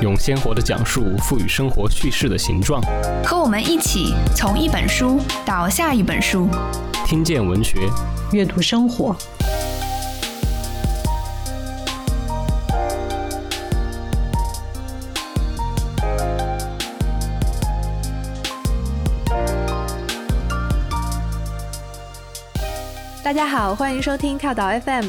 用鲜活的讲述赋予生活叙事的形状。和我们一起从一本书到下一本书，听见文学，阅读生活。大家好，欢迎收听跳岛 FM，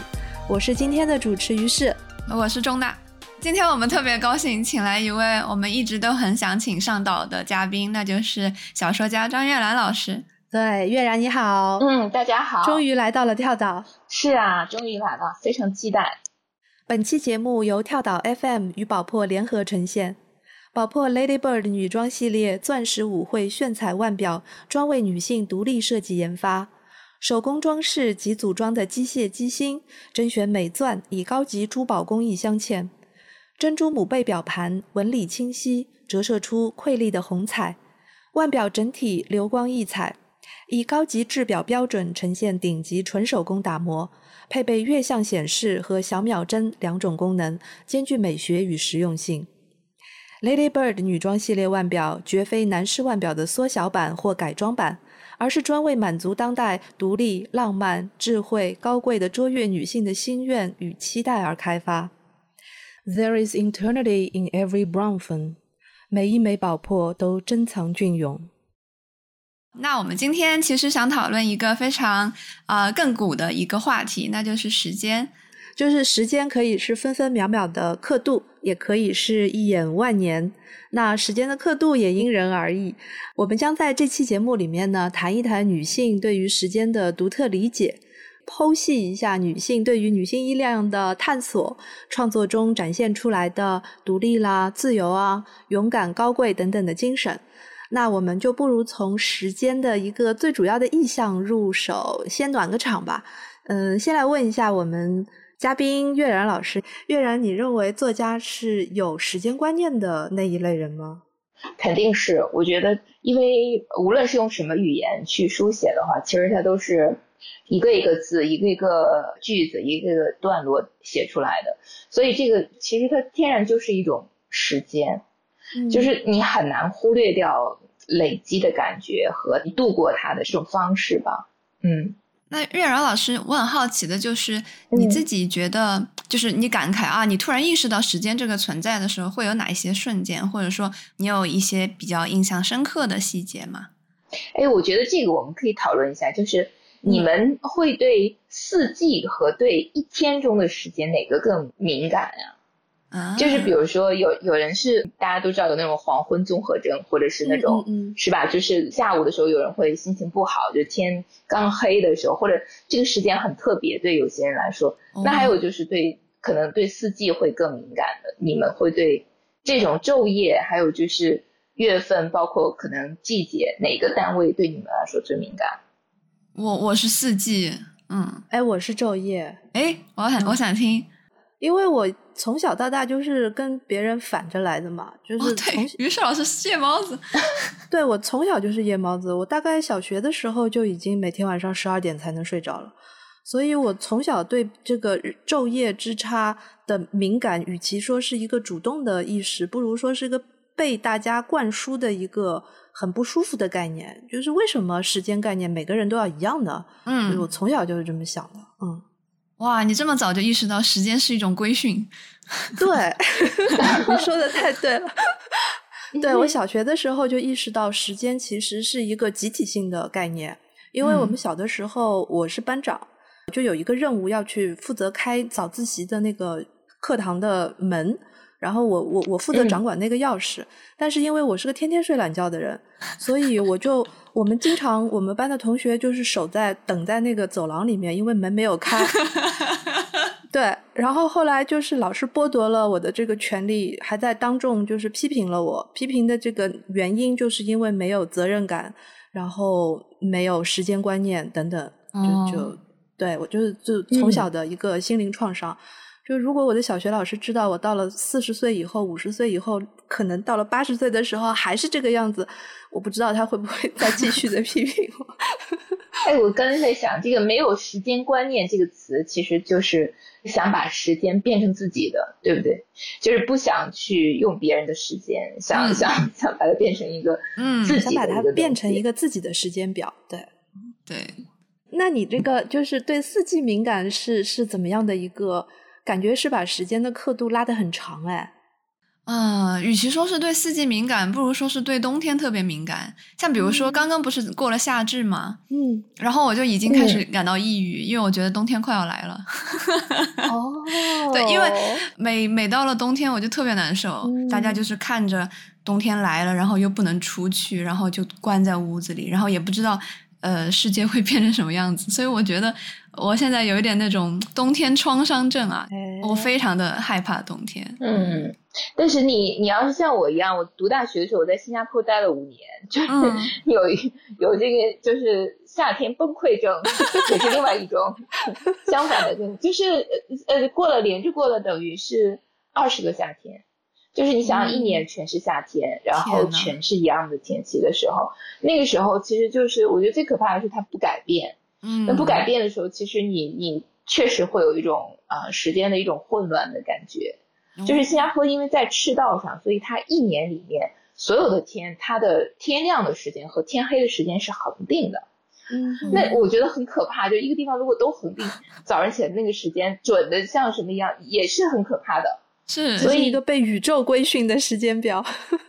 我是今天的主持于适，我是钟大。今天我们特别高兴，请来一位我们一直都很想请上岛的嘉宾，那就是小说家张悦然老师。对，悦然你好，嗯，大家好，终于来到了跳岛。是啊，终于来了，非常期待。本期节目由跳岛 FM 与宝珀联合呈现，宝珀 Lady Bird 女装系列钻石舞会炫彩腕表，专为女性独立设计研发。手工装饰及组装的机械机芯，甄选美钻，以高级珠宝工艺镶嵌。珍珠母贝表盘纹理清晰，折射出瑰丽的红彩。腕表整体流光溢彩，以高级制表标准呈现顶级纯手工打磨，配备月相显示和小秒针两种功能，兼具美学与实用性。Lady Bird 女装系列腕表绝非男士腕表的缩小版或改装版。而是专为满足当代独立、浪漫、智慧、高贵的卓越女性的心愿与期待而开发。There is eternity in every brown phone，每一枚宝珀都珍藏隽永。那我们今天其实想讨论一个非常呃亘古的一个话题，那就是时间。就是时间可以是分分秒秒的刻度，也可以是一眼万年。那时间的刻度也因人而异。我们将在这期节目里面呢，谈一谈女性对于时间的独特理解，剖析一下女性对于女性力量的探索，创作中展现出来的独立啦、自由啊、勇敢、高贵等等的精神。那我们就不如从时间的一个最主要的意象入手，先暖个场吧。嗯，先来问一下我们。嘉宾悦然老师，悦然，你认为作家是有时间观念的那一类人吗？肯定是，我觉得，因为无论是用什么语言去书写的话，其实它都是一个一个字、一个一个句子、一个一个段落写出来的，所以这个其实它天然就是一种时间，就是你很难忽略掉累积的感觉和你度过它的这种方式吧，嗯。那月然老师，我很好奇的就是你自己觉得，就是你感慨啊，你突然意识到时间这个存在的时候，会有哪一些瞬间，或者说你有一些比较印象深刻的细节吗？哎，我觉得这个我们可以讨论一下，就是你们会对四季和对一天中的时间哪个更敏感呀？啊就是比如说有有人是大家都知道有那种黄昏综合症，或者是那种是吧？就是下午的时候有人会心情不好，就天刚黑的时候，或者这个时间很特别，对有些人来说。那还有就是对可能对四季会更敏感的，你们会对这种昼夜，还有就是月份，包括可能季节，哪个单位对你们来说最敏感？我我是四季，嗯，哎，我是昼夜，哎，我想我想听。因为我从小到大就是跟别人反着来的嘛，就是从于是老师是夜猫子，对我从小就是夜猫子，我大概小学的时候就已经每天晚上十二点才能睡着了，所以我从小对这个昼夜之差的敏感，与其说是一个主动的意识，不如说是一个被大家灌输的一个很不舒服的概念，就是为什么时间概念每个人都要一样呢？嗯，我从小就是这么想的，嗯。哇，你这么早就意识到时间是一种规训？对，你说的太对了。对我小学的时候就意识到时间其实是一个集体性的概念，因为我们小的时候我是班长，就有一个任务要去负责开早自习的那个课堂的门。然后我我我负责掌管那个钥匙，但是因为我是个天天睡懒觉的人，所以我就我们经常我们班的同学就是守在等在那个走廊里面，因为门没有开。对，然后后来就是老师剥夺了我的这个权利，还在当众就是批评了我。批评的这个原因就是因为没有责任感，然后没有时间观念等等，就就对我就是就从小的一个心灵创伤。就如果我的小学老师知道我到了四十岁以后、五十岁以后，可能到了八十岁的时候还是这个样子，我不知道他会不会再继续的批评我。哎，我刚才在想，这个没有时间观念这个词，其实就是想把时间变成自己的，对不对？就是不想去用别人的时间，想想想把它变成一个嗯，想把它变成一个自己的时间表，对对。那你这个就是对四季敏感是是怎么样的一个？感觉是把时间的刻度拉得很长哎，嗯，与其说是对四季敏感，不如说是对冬天特别敏感。像比如说刚刚不是过了夏至嘛，嗯，然后我就已经开始感到抑郁，因为我觉得冬天快要来了。哦，对，因为每每到了冬天我就特别难受，大家就是看着冬天来了，然后又不能出去，然后就关在屋子里，然后也不知道。呃，世界会变成什么样子？所以我觉得我现在有一点那种冬天创伤症啊，我非常的害怕冬天。嗯，但是你你要是像我一样，我读大学的时候我在新加坡待了五年，就是有有这个就是夏天崩溃症，也是另外一种 相反的症，就是呃过了连着过了等于是二十个夏天。就是你想想，一年全是夏天，然后全是一样的天气的时候，那个时候其实就是我觉得最可怕的是它不改变。嗯，那不改变的时候，其实你你确实会有一种啊时间的一种混乱的感觉。就是新加坡因为在赤道上，所以它一年里面所有的天，它的天亮的时间和天黑的时间是恒定的。嗯，那我觉得很可怕，就一个地方如果都恒定，早上起来那个时间准的像什么一样，也是很可怕的。是，所以一个被宇宙规训的时间表。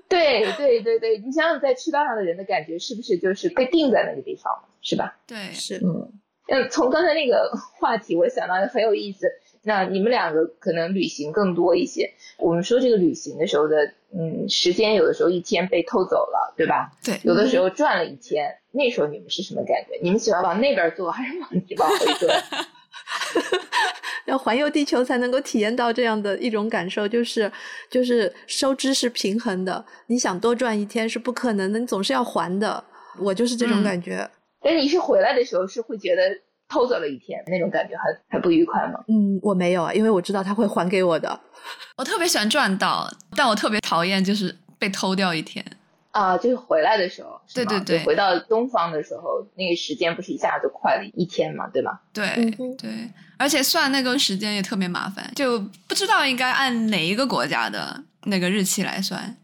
对对对对，你想想在赤道上的人的感觉是不是就是被定在那个地方，是吧？对，是。嗯，嗯，从刚才那个话题，我想到很有意思。那你们两个可能旅行更多一些。我们说这个旅行的时候的，嗯，时间有的时候一天被偷走了，对吧？对。有的时候转了一天，那时候你们是什么感觉？你们喜欢往那边坐还是往往回坐？要环游地球才能够体验到这样的一种感受，就是就是收支是平衡的。你想多赚一天是不可能的，你总是要还的。我就是这种感觉。但你是回来的时候是会觉得偷走了一天那种感觉，还还不愉快吗？嗯，我没有啊，因为我知道他会还给我的。我特别喜欢赚到，但我特别讨厌就是被偷掉一天。啊，就是回来的时候，对对对，回到东方的时候，那个时间不是一下就快了一天嘛，对吗？对对，而且算那个时间也特别麻烦，就不知道应该按哪一个国家的那个日期来算。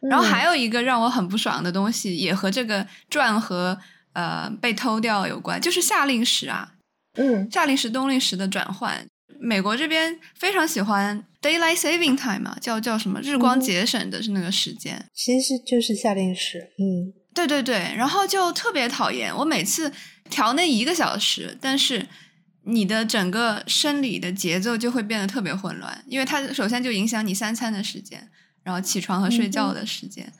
然后还有一个让我很不爽的东西，也和这个赚和呃被偷掉有关，就是夏令时啊，嗯，夏令时冬令时的转换。美国这边非常喜欢 daylight saving time 嘛，叫叫什么日光节省的是那个时间，其实就是夏令时。嗯，对对对，然后就特别讨厌，我每次调那一个小时，但是你的整个生理的节奏就会变得特别混乱，因为它首先就影响你三餐的时间，然后起床和睡觉的时间。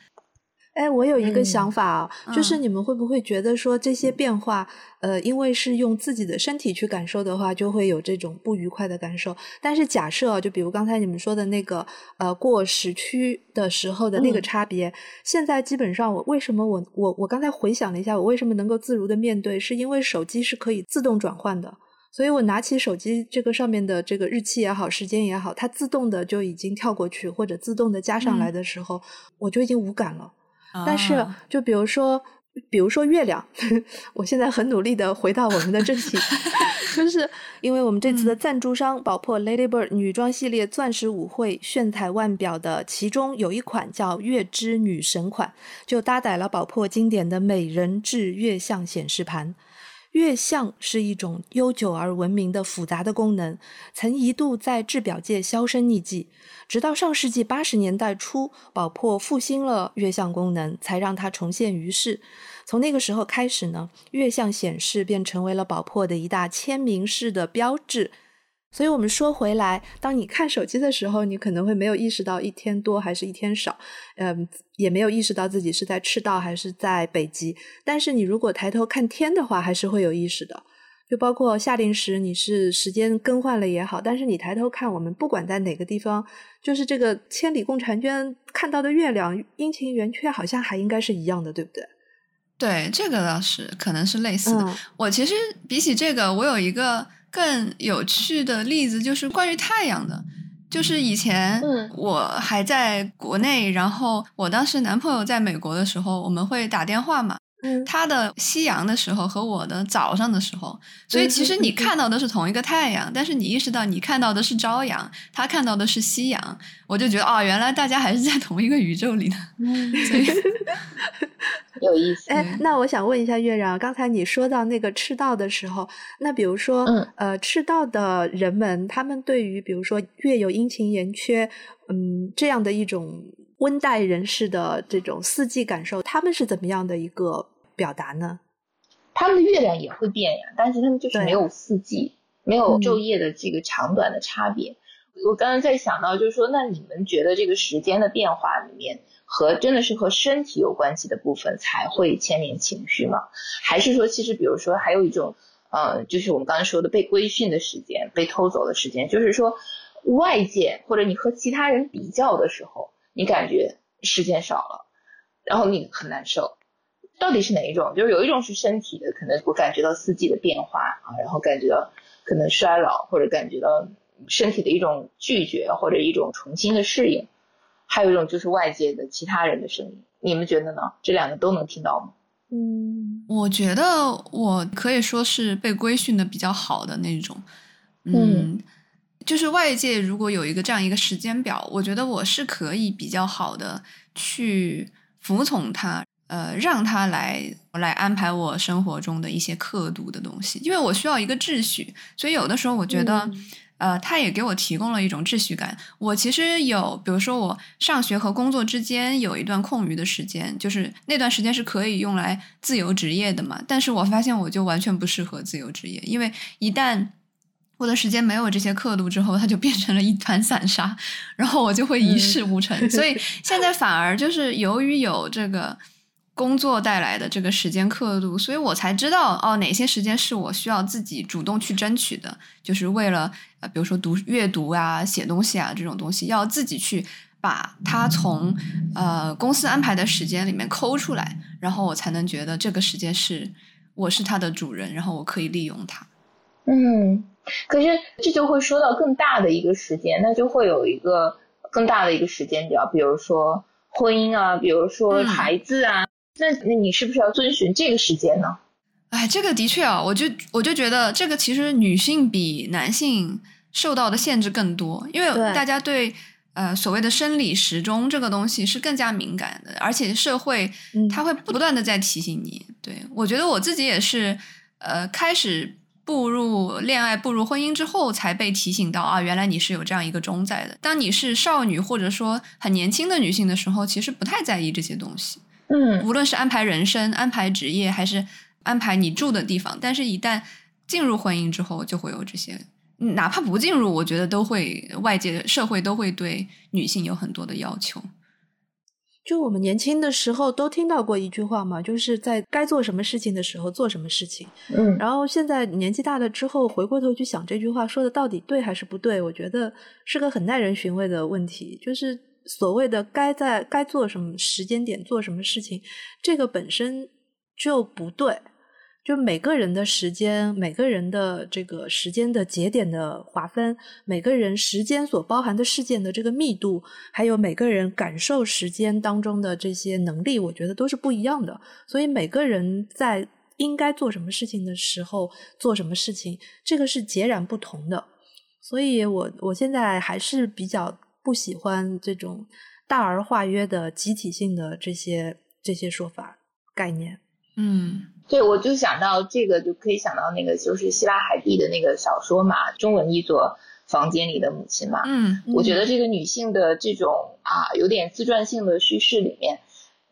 哎，我有一个想法啊，就是你们会不会觉得说这些变化，呃，因为是用自己的身体去感受的话，就会有这种不愉快的感受。但是假设，就比如刚才你们说的那个，呃，过时区的时候的那个差别，现在基本上我为什么我我我刚才回想了一下，我为什么能够自如的面对，是因为手机是可以自动转换的，所以我拿起手机这个上面的这个日期也好，时间也好，它自动的就已经跳过去，或者自动的加上来的时候，我就已经无感了。但是，就比如说，比如说月亮，我现在很努力的回到我们的正题，就是因为我们这次的赞助商宝珀 Ladybird 女装系列钻石舞会炫彩腕表的其中有一款叫月之女神款，就搭载了宝珀经典的美人痣月相显示盘。月相是一种悠久而文明的复杂的功能，曾一度在制表界销声匿迹。直到上世纪八十年代初，宝珀复兴了月相功能，才让它重现于世。从那个时候开始呢，月相显示便成为了宝珀的一大签名式的标志。所以，我们说回来，当你看手机的时候，你可能会没有意识到一天多还是一天少，嗯，也没有意识到自己是在赤道还是在北极。但是，你如果抬头看天的话，还是会有意识的。就包括夏令时，你是时间更换了也好，但是你抬头看，我们不管在哪个地方，就是这个千里共婵娟看到的月亮阴晴圆缺，好像还应该是一样的，对不对？对，这个倒是可能是类似的。我其实比起这个，我有一个更有趣的例子，就是关于太阳的。就是以前我还在国内，然后我当时男朋友在美国的时候，我们会打电话嘛。他的夕阳的时候和我的早上的时候，所以其实你看到的是同一个太阳，但是你意识到你看到的是朝阳，他看到的是夕阳，我就觉得哦，原来大家还是在同一个宇宙里的，所以 有意思。哎，那我想问一下月亮，刚才你说到那个赤道的时候，那比如说，呃，赤道的人们，他们对于比如说月有阴晴圆缺，嗯，这样的一种温带人士的这种四季感受，他们是怎么样的一个？表达呢？他们的月亮也会变呀，但是他们就是没有四季，没有昼夜的这个长短的差别。我刚刚在想到，就是说，那你们觉得这个时间的变化里面，和真的是和身体有关系的部分才会牵连情绪吗？还是说，其实比如说还有一种，呃，就是我们刚才说的被规训的时间、被偷走的时间，就是说外界或者你和其他人比较的时候，你感觉时间少了，然后你很难受。到底是哪一种？就是有一种是身体的，可能我感觉到四季的变化啊，然后感觉到可能衰老，或者感觉到身体的一种拒绝或者一种重新的适应。还有一种就是外界的其他人的声音，你们觉得呢？这两个都能听到吗？嗯，我觉得我可以说是被规训的比较好的那种。嗯，就是外界如果有一个这样一个时间表，我觉得我是可以比较好的去服从他。呃，让他来来安排我生活中的一些刻度的东西，因为我需要一个秩序，所以有的时候我觉得，呃，他也给我提供了一种秩序感。我其实有，比如说我上学和工作之间有一段空余的时间，就是那段时间是可以用来自由职业的嘛。但是我发现我就完全不适合自由职业，因为一旦我的时间没有这些刻度之后，它就变成了一团散沙，然后我就会一事无成。所以现在反而就是由于有这个。工作带来的这个时间刻度，所以我才知道哦，哪些时间是我需要自己主动去争取的，就是为了呃，比如说读阅读啊、写东西啊这种东西，要自己去把它从呃公司安排的时间里面抠出来，然后我才能觉得这个时间是我是它的主人，然后我可以利用它。嗯，可是这就会说到更大的一个时间，那就会有一个更大的一个时间表，比如说婚姻啊，比如说孩子啊。那那你是不是要遵循这个时间呢？哎，这个的确啊，我就我就觉得这个其实女性比男性受到的限制更多，因为大家对呃所谓的生理时钟这个东西是更加敏感的，而且社会它会不断的在提醒你。对我觉得我自己也是，呃，开始步入恋爱、步入婚姻之后，才被提醒到啊，原来你是有这样一个钟在的。当你是少女或者说很年轻的女性的时候，其实不太在意这些东西。嗯，无论是安排人生、安排职业，还是安排你住的地方，但是一旦进入婚姻之后，就会有这些。哪怕不进入，我觉得都会外界社会都会对女性有很多的要求。就我们年轻的时候都听到过一句话嘛，就是在该做什么事情的时候做什么事情。嗯，然后现在年纪大了之后，回过头去想这句话说的到底对还是不对，我觉得是个很耐人寻味的问题。就是。所谓的该在该做什么时间点做什么事情，这个本身就不对。就每个人的时间，每个人的这个时间的节点的划分，每个人时间所包含的事件的这个密度，还有每个人感受时间当中的这些能力，我觉得都是不一样的。所以每个人在应该做什么事情的时候做什么事情，这个是截然不同的。所以我我现在还是比较。不喜欢这种大而化约的集体性的这些这些说法概念。嗯，对，我就想到这个，就可以想到那个，就是希腊海蒂的那个小说嘛，中文译作《房间里的母亲》嘛。嗯，我觉得这个女性的这种啊，有点自传性的叙事里面，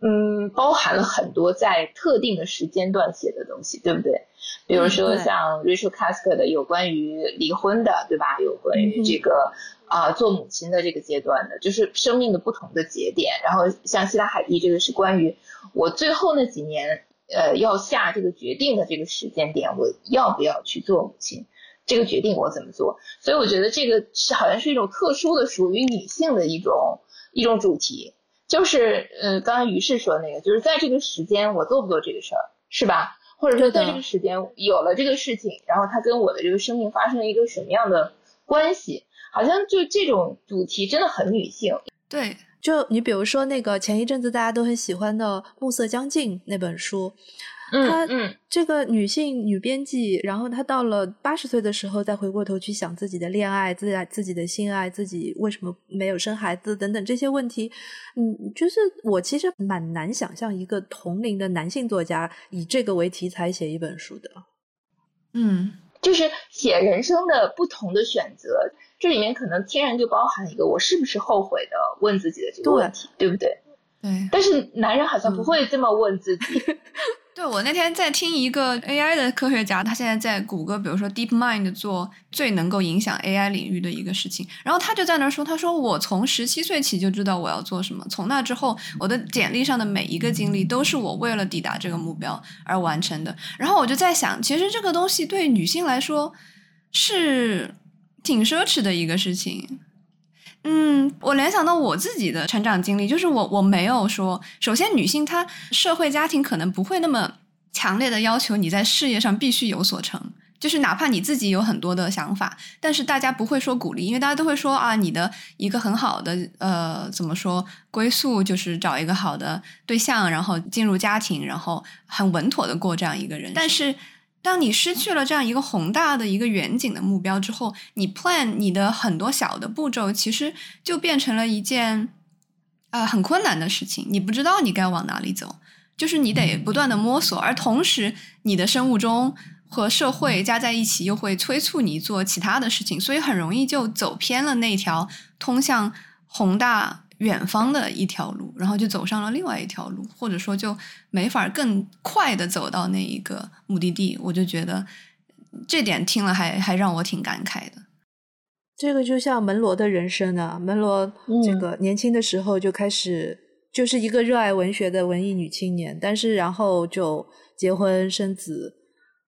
嗯，包含了很多在特定的时间段写的东西，对不对？比如说像 Rachel c a s k e r 的有关于离婚的，对吧？有关于这个。啊，做母亲的这个阶段的，就是生命的不同的节点。然后像希拉海蒂这个是关于我最后那几年呃要下这个决定的这个时间点，我要不要去做母亲？这个决定我怎么做？所以我觉得这个是好像是一种特殊的属于女性的一种一种主题，就是呃，刚刚于是说那个，就是在这个时间我做不做这个事儿，是吧？或者说在这个时间有了这个事情，然后它跟我的这个生命发生了一个什么样的关系？好像就这种主题真的很女性。对，就你比如说那个前一阵子大家都很喜欢的《暮色将近》那本书。她这个女性女编辑，然后她到了八十岁的时候，再回过头去想自己的恋爱、自自己的性爱、自己为什么没有生孩子等等这些问题，嗯，就是我其实蛮难想象一个同龄的男性作家以这个为题材写一本书的。嗯，就是写人生的不同的选择，这里面可能天然就包含一个我是不是后悔的问自己的这个问题，对不对？对。但是男人好像不会这么问自己。对，我那天在听一个 AI 的科学家，他现在在谷歌，比如说 DeepMind 做最能够影响 AI 领域的一个事情，然后他就在那儿说，他说我从十七岁起就知道我要做什么，从那之后，我的简历上的每一个经历都是我为了抵达这个目标而完成的。然后我就在想，其实这个东西对女性来说是挺奢侈的一个事情。嗯，我联想到我自己的成长经历，就是我我没有说，首先女性她社会家庭可能不会那么强烈的要求你在事业上必须有所成，就是哪怕你自己有很多的想法，但是大家不会说鼓励，因为大家都会说啊，你的一个很好的呃怎么说归宿就是找一个好的对象，然后进入家庭，然后很稳妥的过这样一个人，但是。当你失去了这样一个宏大的一个远景的目标之后，你 plan 你的很多小的步骤，其实就变成了一件呃很困难的事情。你不知道你该往哪里走，就是你得不断的摸索，而同时你的生物钟和社会加在一起，又会催促你做其他的事情，所以很容易就走偏了那条通向宏大。远方的一条路，然后就走上了另外一条路，或者说就没法更快的走到那一个目的地。我就觉得这点听了还还让我挺感慨的。这个就像门罗的人生啊，门罗这个年轻的时候就开始就是一个热爱文学的文艺女青年，但是然后就结婚生子，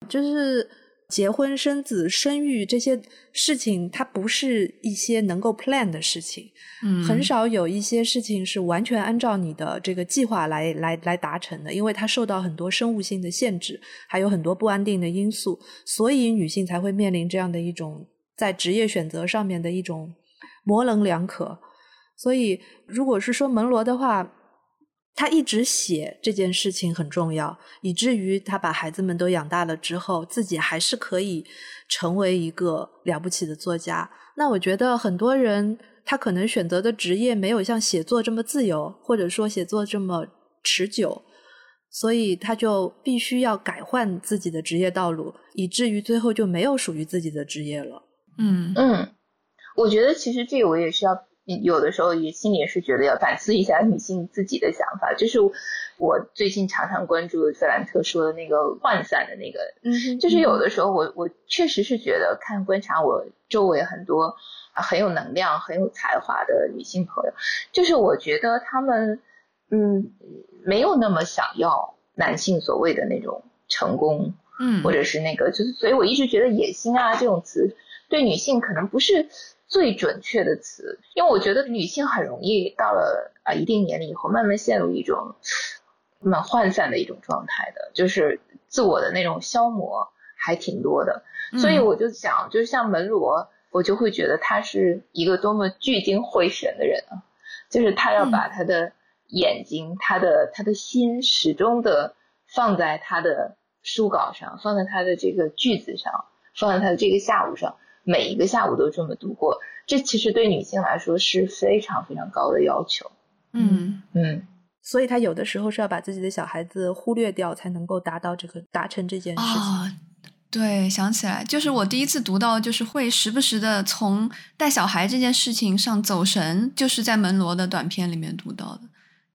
就是。结婚、生子、生育这些事情，它不是一些能够 plan 的事情，嗯，很少有一些事情是完全按照你的这个计划来来来达成的，因为它受到很多生物性的限制，还有很多不安定的因素，所以女性才会面临这样的一种在职业选择上面的一种模棱两可。所以，如果是说门罗的话。他一直写这件事情很重要，以至于他把孩子们都养大了之后，自己还是可以成为一个了不起的作家。那我觉得很多人他可能选择的职业没有像写作这么自由，或者说写作这么持久，所以他就必须要改换自己的职业道路，以至于最后就没有属于自己的职业了。嗯嗯，我觉得其实这个我也是要。有的时候也心里也是觉得要反思一下女性自己的想法，就是我最近常常关注费兰特说的那个涣散的那个，嗯，就是有的时候我我确实是觉得看观察我周围很多啊很有能量、很有才华的女性朋友，就是我觉得她们嗯没有那么想要男性所谓的那种成功，嗯，或者是那个就是，所以我一直觉得野心啊这种词对女性可能不是。最准确的词，因为我觉得女性很容易到了啊一定年龄以后，慢慢陷入一种蛮涣散的一种状态的，就是自我的那种消磨还挺多的。所以我就想，就是像门罗，我就会觉得他是一个多么聚精会神的人啊，就是他要把他的眼睛、他的他的心始终的放在他的书稿上，放在他的这个句子上，放在他的这个下午上。每一个下午都这么度过，这其实对女性来说是非常非常高的要求。嗯嗯，所以她有的时候是要把自己的小孩子忽略掉，才能够达到这个达成这件事情。对，想起来就是我第一次读到，就是会时不时的从带小孩这件事情上走神，就是在门罗的短片里面读到的。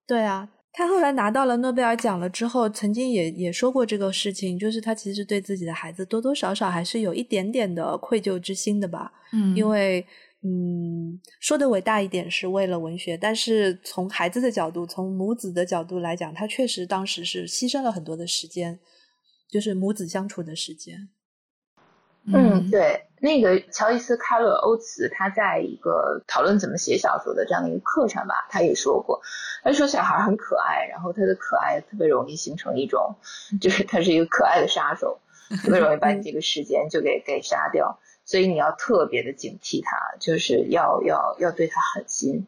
对啊。他后来拿到了诺贝尔奖了之后，曾经也也说过这个事情，就是他其实对自己的孩子多多少少还是有一点点的愧疚之心的吧。嗯，因为嗯，说的伟大一点是为了文学，但是从孩子的角度，从母子的角度来讲，他确实当时是牺牲了很多的时间，就是母子相处的时间。嗯，对，那个乔伊斯·卡勒欧茨他在一个讨论怎么写小说的这样的一个课上吧，他也说过，他说小孩很可爱，然后他的可爱特别容易形成一种，就是他是一个可爱的杀手，特别容易把你这个时间就给给杀掉，所以你要特别的警惕他，就是要要要对他狠心。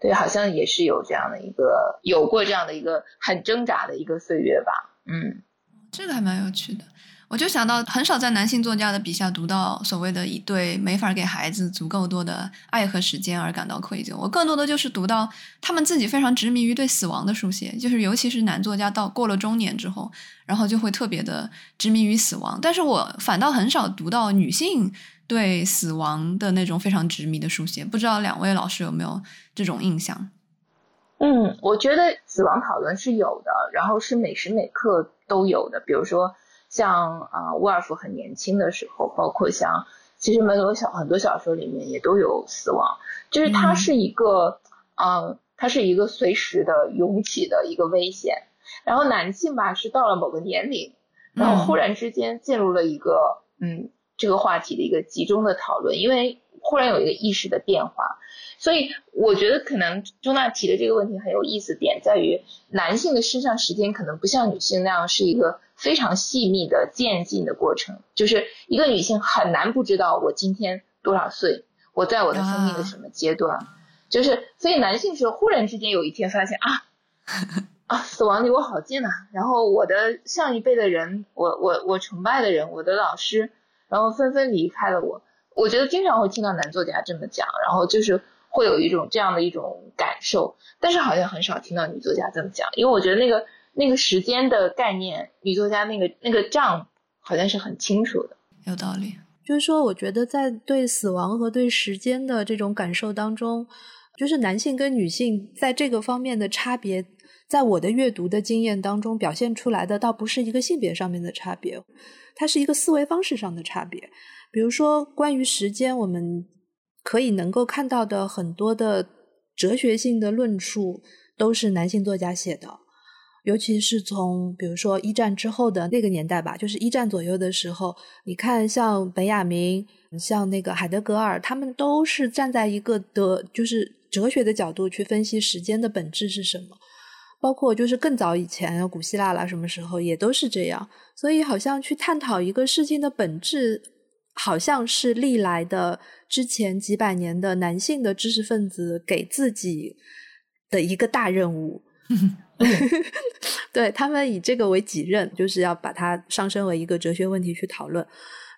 对，好像也是有这样的一个有过这样的一个很挣扎的一个岁月吧，嗯，这个还蛮有趣的。我就想到，很少在男性作家的笔下读到所谓的一对没法给孩子足够多的爱和时间而感到愧疚。我更多的就是读到他们自己非常执迷于对死亡的书写，就是尤其是男作家到过了中年之后，然后就会特别的执迷于死亡。但是我反倒很少读到女性对死亡的那种非常执迷的书写。不知道两位老师有没有这种印象？嗯，我觉得死亡讨论是有的，然后是每时每刻都有的，比如说。像啊，沃尔夫很年轻的时候，包括像其实门罗小很多小说里面也都有死亡，就是它是一个，嗯，它是一个随时的涌起的一个危险。然后男性吧是到了某个年龄，然后忽然之间进入了一个嗯这个话题的一个集中的讨论，因为忽然有一个意识的变化。所以我觉得可能钟娜提的这个问题很有意思，点在于男性的身上时间可能不像女性那样是一个非常细密的渐进的过程，就是一个女性很难不知道我今天多少岁，我在我的生命的什么阶段，就是所以男性是忽然之间有一天发现啊 啊死亡离我好近呐，然后我的上一辈的人，我我我崇拜的人，我的老师，然后纷纷离开了我，我觉得经常会听到男作家这么讲，然后就是。会有一种这样的一种感受，但是好像很少听到女作家这么讲，因为我觉得那个那个时间的概念，女作家那个那个账好像是很清楚的。有道理，就是说，我觉得在对死亡和对时间的这种感受当中，就是男性跟女性在这个方面的差别，在我的阅读的经验当中表现出来的，倒不是一个性别上面的差别，它是一个思维方式上的差别。比如说，关于时间，我们。可以能够看到的很多的哲学性的论述都是男性作家写的，尤其是从比如说一战之后的那个年代吧，就是一战左右的时候，你看像本雅明、像那个海德格尔，他们都是站在一个的，就是哲学的角度去分析时间的本质是什么。包括就是更早以前，古希腊啦，什么时候也都是这样。所以好像去探讨一个事情的本质。好像是历来的之前几百年的男性的知识分子给自己的一个大任务，对他们以这个为己任，就是要把它上升为一个哲学问题去讨论。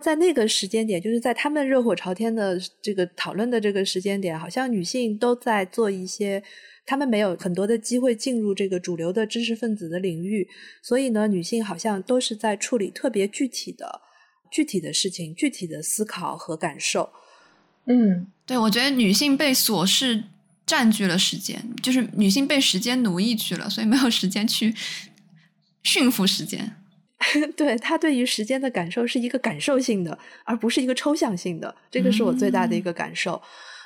在那个时间点，就是在他们热火朝天的这个讨论的这个时间点，好像女性都在做一些，他们没有很多的机会进入这个主流的知识分子的领域，所以呢，女性好像都是在处理特别具体的。具体的事情，具体的思考和感受。嗯，对，我觉得女性被琐事占据了时间，就是女性被时间奴役去了，所以没有时间去驯服时间。对她对于时间的感受是一个感受性的，而不是一个抽象性的。这个是我最大的一个感受。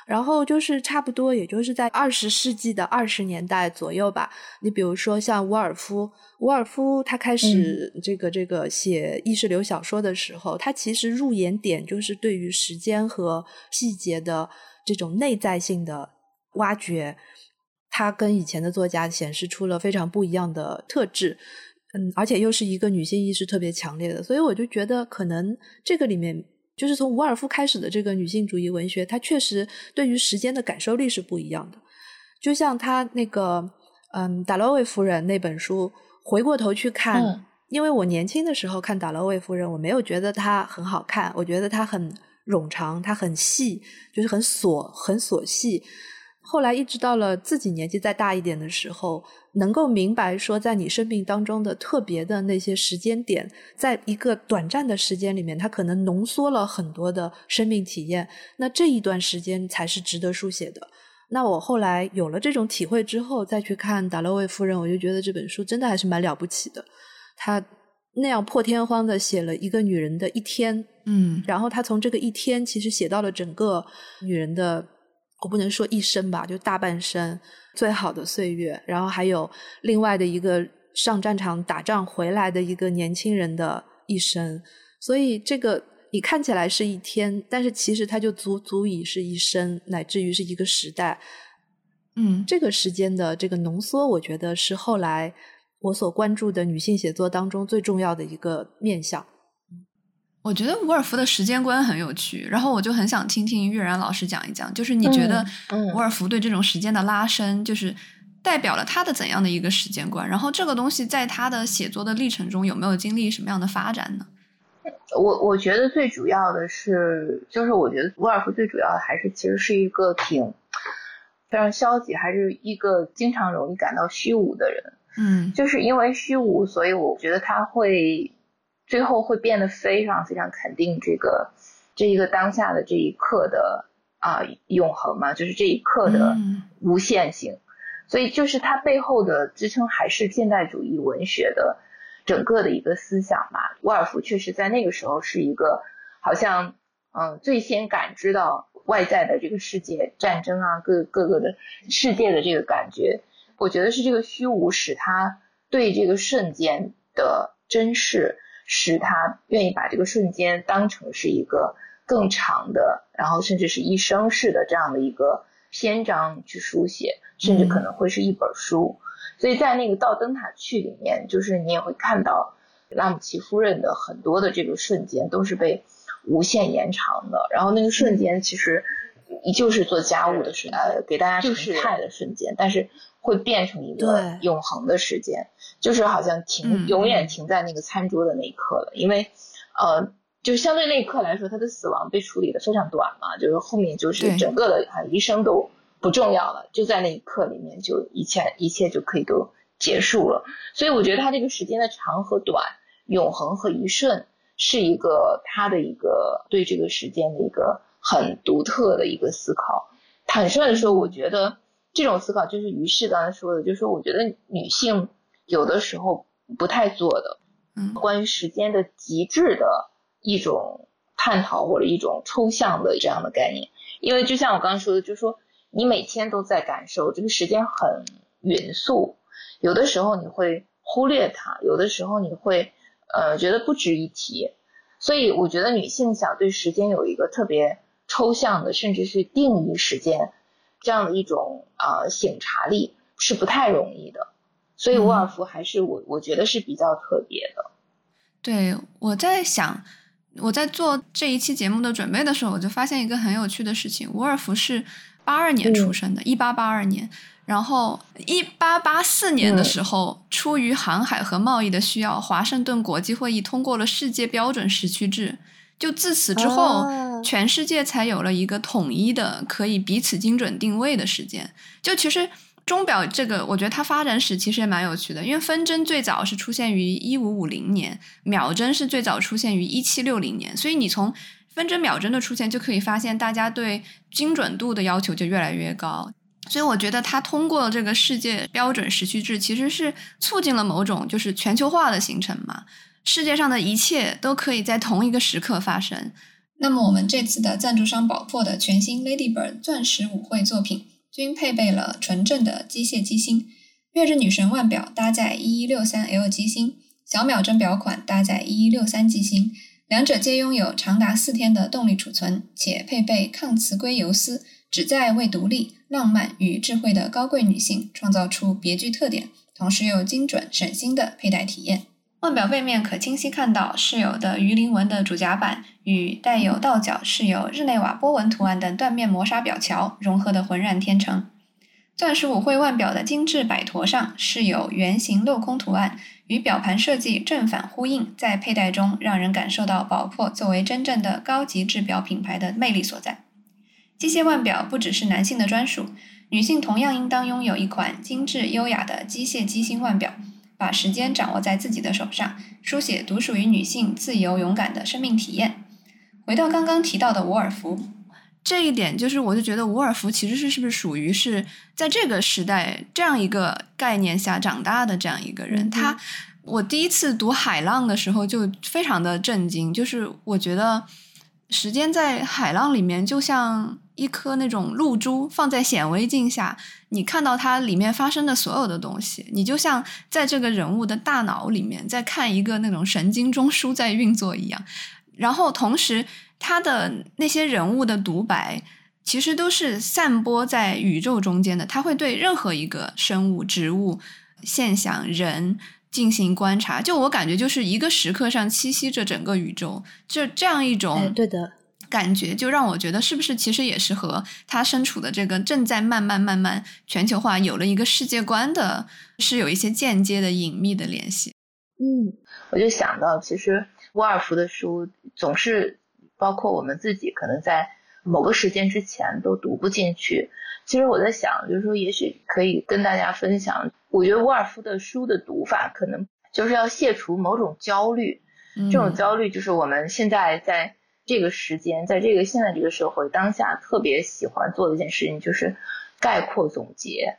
然后就是差不多，也就是在二十世纪的二十年代左右吧。你比如说像伍尔夫，伍尔夫他开始这个这个写意识流小说的时候，他其实入眼点就是对于时间和细节的这种内在性的挖掘。他跟以前的作家显示出了非常不一样的特质，嗯，而且又是一个女性意识特别强烈的，所以我就觉得可能这个里面。就是从伍尔夫开始的这个女性主义文学，它确实对于时间的感受力是不一样的。就像他那个，嗯，《达洛维夫人》那本书，回过头去看，因为我年轻的时候看《达洛维夫人》，我没有觉得她很好看，我觉得她很冗长，她很细，就是很琐，很琐细。后来一直到了自己年纪再大一点的时候，能够明白说，在你生命当中的特别的那些时间点，在一个短暂的时间里面，它可能浓缩了很多的生命体验。那这一段时间才是值得书写的。那我后来有了这种体会之后，再去看《达洛维夫人》，我就觉得这本书真的还是蛮了不起的。他那样破天荒的写了一个女人的一天，嗯，然后他从这个一天其实写到了整个女人的，我不能说一生吧，就大半生最好的岁月，然后还有另外的一个上战场打仗回来的一个年轻人的一生，所以这个你看起来是一天，但是其实它就足足以是一生，乃至于是一个时代。嗯，这个时间的这个浓缩，我觉得是后来我所关注的女性写作当中最重要的一个面向。我觉得伍尔夫的时间观很有趣，然后我就很想听听玉然老师讲一讲，就是你觉得伍尔夫对这种时间的拉伸，就是代表了他的怎样的一个时间观？然后这个东西在他的写作的历程中有没有经历什么样的发展呢？我我觉得最主要的是，就是我觉得伍尔夫最主要的还是其实是一个挺。非常消极，还是一个经常容易感到虚无的人。嗯，就是因为虚无，所以我觉得他会最后会变得非常非常肯定这个这一个当下的这一刻的啊永恒嘛，就是这一刻的无限性。所以就是它背后的支撑还是现代主义文学的整个的一个思想吧。沃尔夫确实在那个时候是一个好像嗯最先感知到。外在的这个世界，战争啊，各各个的世界的这个感觉，我觉得是这个虚无使他对这个瞬间的珍视，使他愿意把这个瞬间当成是一个更长的，然后甚至是一生式的这样的一个篇章去书写，甚至可能会是一本书。所以在那个《到灯塔去》里面，就是你也会看到拉姆齐夫人的很多的这个瞬间都是被。无限延长的，然后那个瞬间其实就是做家务的瞬间，给大家盛菜的瞬间，但是会变成一个永恒的时间，就是好像停永远停在那个餐桌的那一刻了。因为呃，就相对那一刻来说，他的死亡被处理的非常短嘛，就是后面就是整个的啊一生都不重要了，就在那一刻里面，就一切一切就可以都结束了。所以我觉得他这个时间的长和短，永恒和一瞬。是一个他的一个对这个时间的一个很独特的一个思考。坦率的说，我觉得这种思考就是于适刚才说的，就是说我觉得女性有的时候不太做的，嗯，关于时间的极致的一种探讨或者一种抽象的这样的概念。因为就像我刚刚说的，就是说你每天都在感受这个时间很匀速，有的时候你会忽略它，有的时候你会。呃，觉得不值一提，所以我觉得女性想对时间有一个特别抽象的，甚至是定义时间这样的一种啊醒察力是不太容易的。所以沃尔夫还是我我觉得是比较特别的。对，我在想，我在做这一期节目的准备的时候，我就发现一个很有趣的事情：沃尔夫是八二年出生的，一八八二年。然后，一八八四年的时候，出于航海和贸易的需要，华盛顿国际会议通过了世界标准时区制。就自此之后，全世界才有了一个统一的、可以彼此精准定位的时间。就其实钟表这个，我觉得它发展史其实也蛮有趣的，因为分针最早是出现于一五五零年，秒针是最早出现于一七六零年。所以你从分针、秒针的出现就可以发现，大家对精准度的要求就越来越高。所以我觉得它通过这个世界标准时区制，其实是促进了某种就是全球化的形成嘛。世界上的一切都可以在同一个时刻发生。那么我们这次的赞助商宝珀的全新 Ladybird 钻石舞会作品，均配备了纯正的机械机芯。月日女神腕表搭载一一六三 L 机芯，小秒针表款搭载一一六三机芯，两者皆拥有长达四天的动力储存，且配备抗磁硅游丝。旨在为独立、浪漫与智慧的高贵女性创造出别具特点，同时又精准省心的佩戴体验。腕表背面可清晰看到饰有的鱼鳞纹的主甲板与带有倒角、饰有日内瓦波纹图案等缎面磨砂表桥融合的浑然天成。钻石舞会腕表的精致摆陀上饰有圆形镂空图案，与表盘设计正反呼应，在佩戴中让人感受到宝珀作为真正的高级制表品牌的魅力所在。机械腕表不只是男性的专属，女性同样应当拥有一款精致优雅的机械机芯腕表，把时间掌握在自己的手上，书写独属于女性自由勇敢的生命体验。回到刚刚提到的伍尔夫，这一点就是，我就觉得伍尔夫其实是是不是属于是在这个时代这样一个概念下长大的这样一个人，他我第一次读《海浪》的时候就非常的震惊，就是我觉得时间在海浪里面就像一颗那种露珠放在显微镜下，你看到它里面发生的所有的东西，你就像在这个人物的大脑里面在看一个那种神经中枢在运作一样。然后同时，他的那些人物的独白其实都是散播在宇宙中间的，他会对任何一个生物、植物、现象、人。进行观察，就我感觉，就是一个时刻上栖息着整个宇宙，就这样一种对的感觉，就让我觉得是不是其实也是和他身处的这个正在慢慢慢慢全球化有了一个世界观的，是有一些间接的隐秘的联系。嗯，我就想到，其实沃尔夫的书总是包括我们自己，可能在某个时间之前都读不进去。其实我在想，就是说，也许可以跟大家分享。我觉得沃尔夫的书的读法，可能就是要卸除某种焦虑。这种焦虑就是我们现在在这个时间，在这个现在这个社会当下特别喜欢做的一件事情，就是概括总结、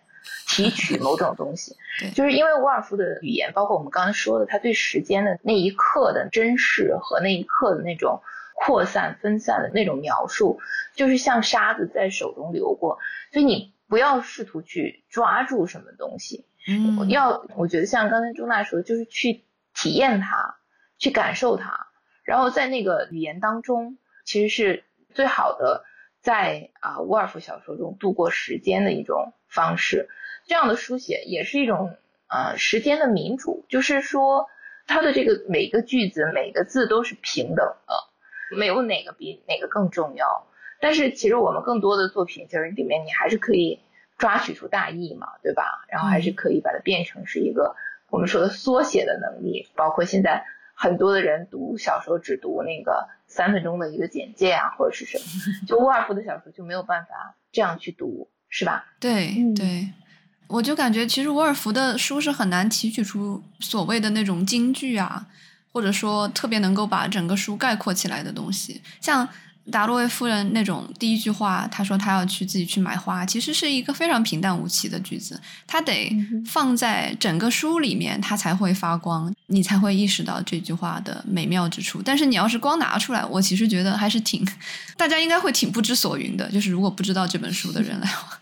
提取某种东西。就是因为沃尔夫的语言，包括我们刚才说的，他对时间的那一刻的珍视和那一刻的那种。扩散、分散的那种描述，就是像沙子在手中流过，所以你不要试图去抓住什么东西，嗯，要我觉得像刚才钟娜说的，就是去体验它，去感受它，然后在那个语言当中，其实是最好的在啊沃尔夫小说中度过时间的一种方式。这样的书写也是一种呃时间的民主，就是说它的这个每个句子、每个字都是平等的。没有哪个比哪个更重要，但是其实我们更多的作品就是里面你还是可以抓取出大意嘛，对吧？然后还是可以把它变成是一个我们说的缩写的能力，包括现在很多的人读小说只读那个三分钟的一个简介啊，或者是什么，就沃尔夫的小说就没有办法这样去读，是吧？对对，我就感觉其实沃尔夫的书是很难提取出所谓的那种金句啊。或者说特别能够把整个书概括起来的东西，像达洛维夫人那种第一句话，她说她要去自己去买花，其实是一个非常平淡无奇的句子，它得放在整个书里面，它才会发光，你才会意识到这句话的美妙之处。但是你要是光拿出来，我其实觉得还是挺，大家应该会挺不知所云的。就是如果不知道这本书的人来话，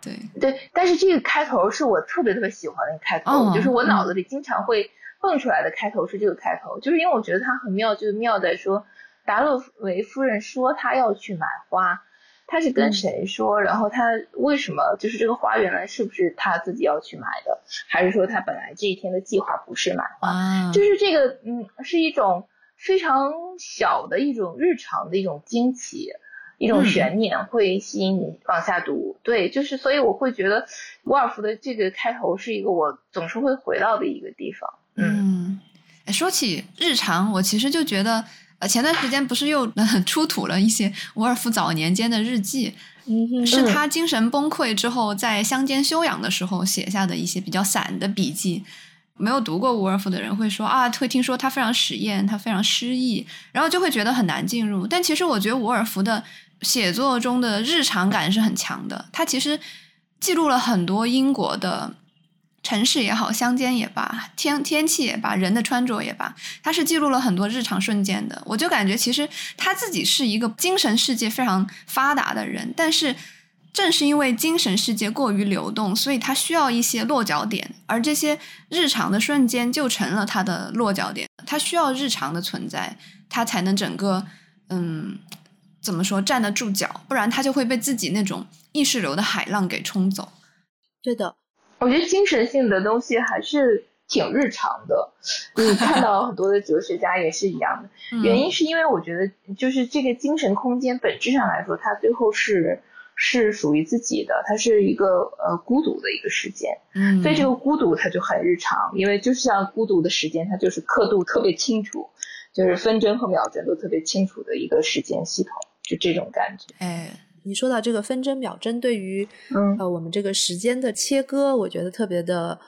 对 对。但是这个开头是我特别特别喜欢的开头，就是我脑子里经常会。蹦出来的开头是这个开头，就是因为我觉得它很妙，就是妙在说达洛维夫人说她要去买花，她是跟谁说？然后她为什么就是这个花原来是不是她自己要去买的？还是说她本来这一天的计划不是买花？就是这个嗯，是一种非常小的一种日常的一种惊奇，一种悬念会吸引你往下读。对，就是所以我会觉得沃尔夫的这个开头是一个我总是会回到的一个地方。嗯，说起日常，我其实就觉得，呃，前段时间不是又 出土了一些伍尔夫早年间的日记，是他精神崩溃之后在乡间休养的时候写下的一些比较散的笔记。没有读过伍尔夫的人会说啊，会听说他非常实验，他非常诗意，然后就会觉得很难进入。但其实我觉得伍尔夫的写作中的日常感是很强的，他其实记录了很多英国的。城市也好，乡间也罢，天天气也罢，人的穿着也罢，他是记录了很多日常瞬间的。我就感觉，其实他自己是一个精神世界非常发达的人，但是正是因为精神世界过于流动，所以他需要一些落脚点，而这些日常的瞬间就成了他的落脚点。他需要日常的存在，他才能整个嗯，怎么说站得住脚，不然他就会被自己那种意识流的海浪给冲走。对的。我觉得精神性的东西还是挺日常的，你看到很多的哲学家也是一样的。原因是因为我觉得，就是这个精神空间本质上来说，它最后是是属于自己的，它是一个呃孤独的一个时间。嗯，所以这个孤独它就很日常，因为就是像孤独的时间，它就是刻度特别清楚，就是分针和秒针都特别清楚的一个时间系统，就这种感觉。哎。你说到这个分针秒针，对于呃我们这个时间的切割，我觉得特别的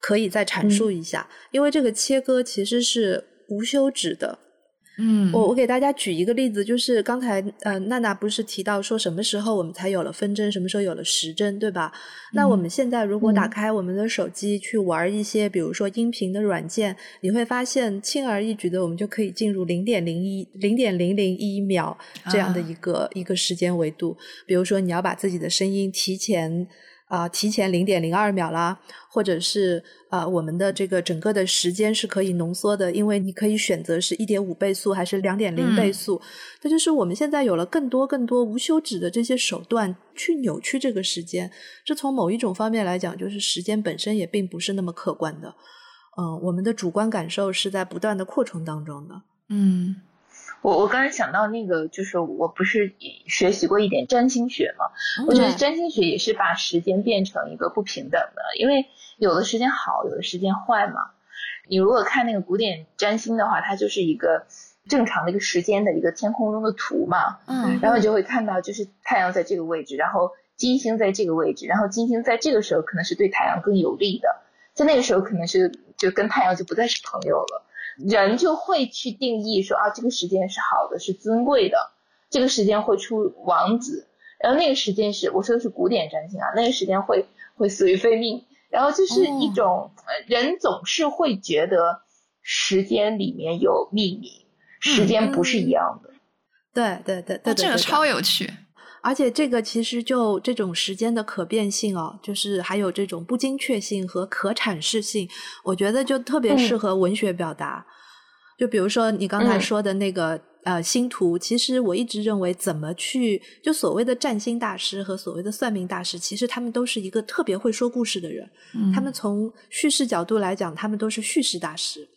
可以再阐述一下，因为这个切割其实是无休止的。嗯，我我给大家举一个例子，就是刚才呃娜娜不是提到说什么时候我们才有了分针，什么时候有了时针，对吧？那我们现在如果打开我们的手机去玩一些，比如说音频的软件，你会发现轻而易举的，我们就可以进入零点零一零点零零一秒这样的一个一个时间维度。比如说你要把自己的声音提前。啊，提前零点零二秒啦，或者是啊，我们的这个整个的时间是可以浓缩的，因为你可以选择是一点五倍速还是两点零倍速。这就是我们现在有了更多更多无休止的这些手段去扭曲这个时间。这从某一种方面来讲，就是时间本身也并不是那么客观的。嗯，我们的主观感受是在不断的扩充当中的。嗯。我我刚才想到那个，就是我不是学习过一点占星学嘛？我觉得占星学也是把时间变成一个不平等的，因为有的时间好，有的时间坏嘛。你如果看那个古典占星的话，它就是一个正常的一个时间的一个天空中的图嘛。嗯。然后你就会看到，就是太阳在这个位置，然后金星在这个位置，然后金星在这个时候可能是对太阳更有利的，在那个时候可能是就跟太阳就不再是朋友了。人就会去定义说啊，这个时间是好的，是尊贵的，这个时间会出王子，然后那个时间是我说的是古典占星啊，那个时间会会死于非命，然后就是一种人总是会觉得时间里面有秘密，时间不是一样的，对对对对，这个超有趣。而且这个其实就这种时间的可变性哦，就是还有这种不精确性和可阐释性，我觉得就特别适合文学表达。就比如说你刚才说的那个呃星图，其实我一直认为怎么去就所谓的占星大师和所谓的算命大师，其实他们都是一个特别会说故事的人。他们从叙事角度来讲，他们都是叙事大师。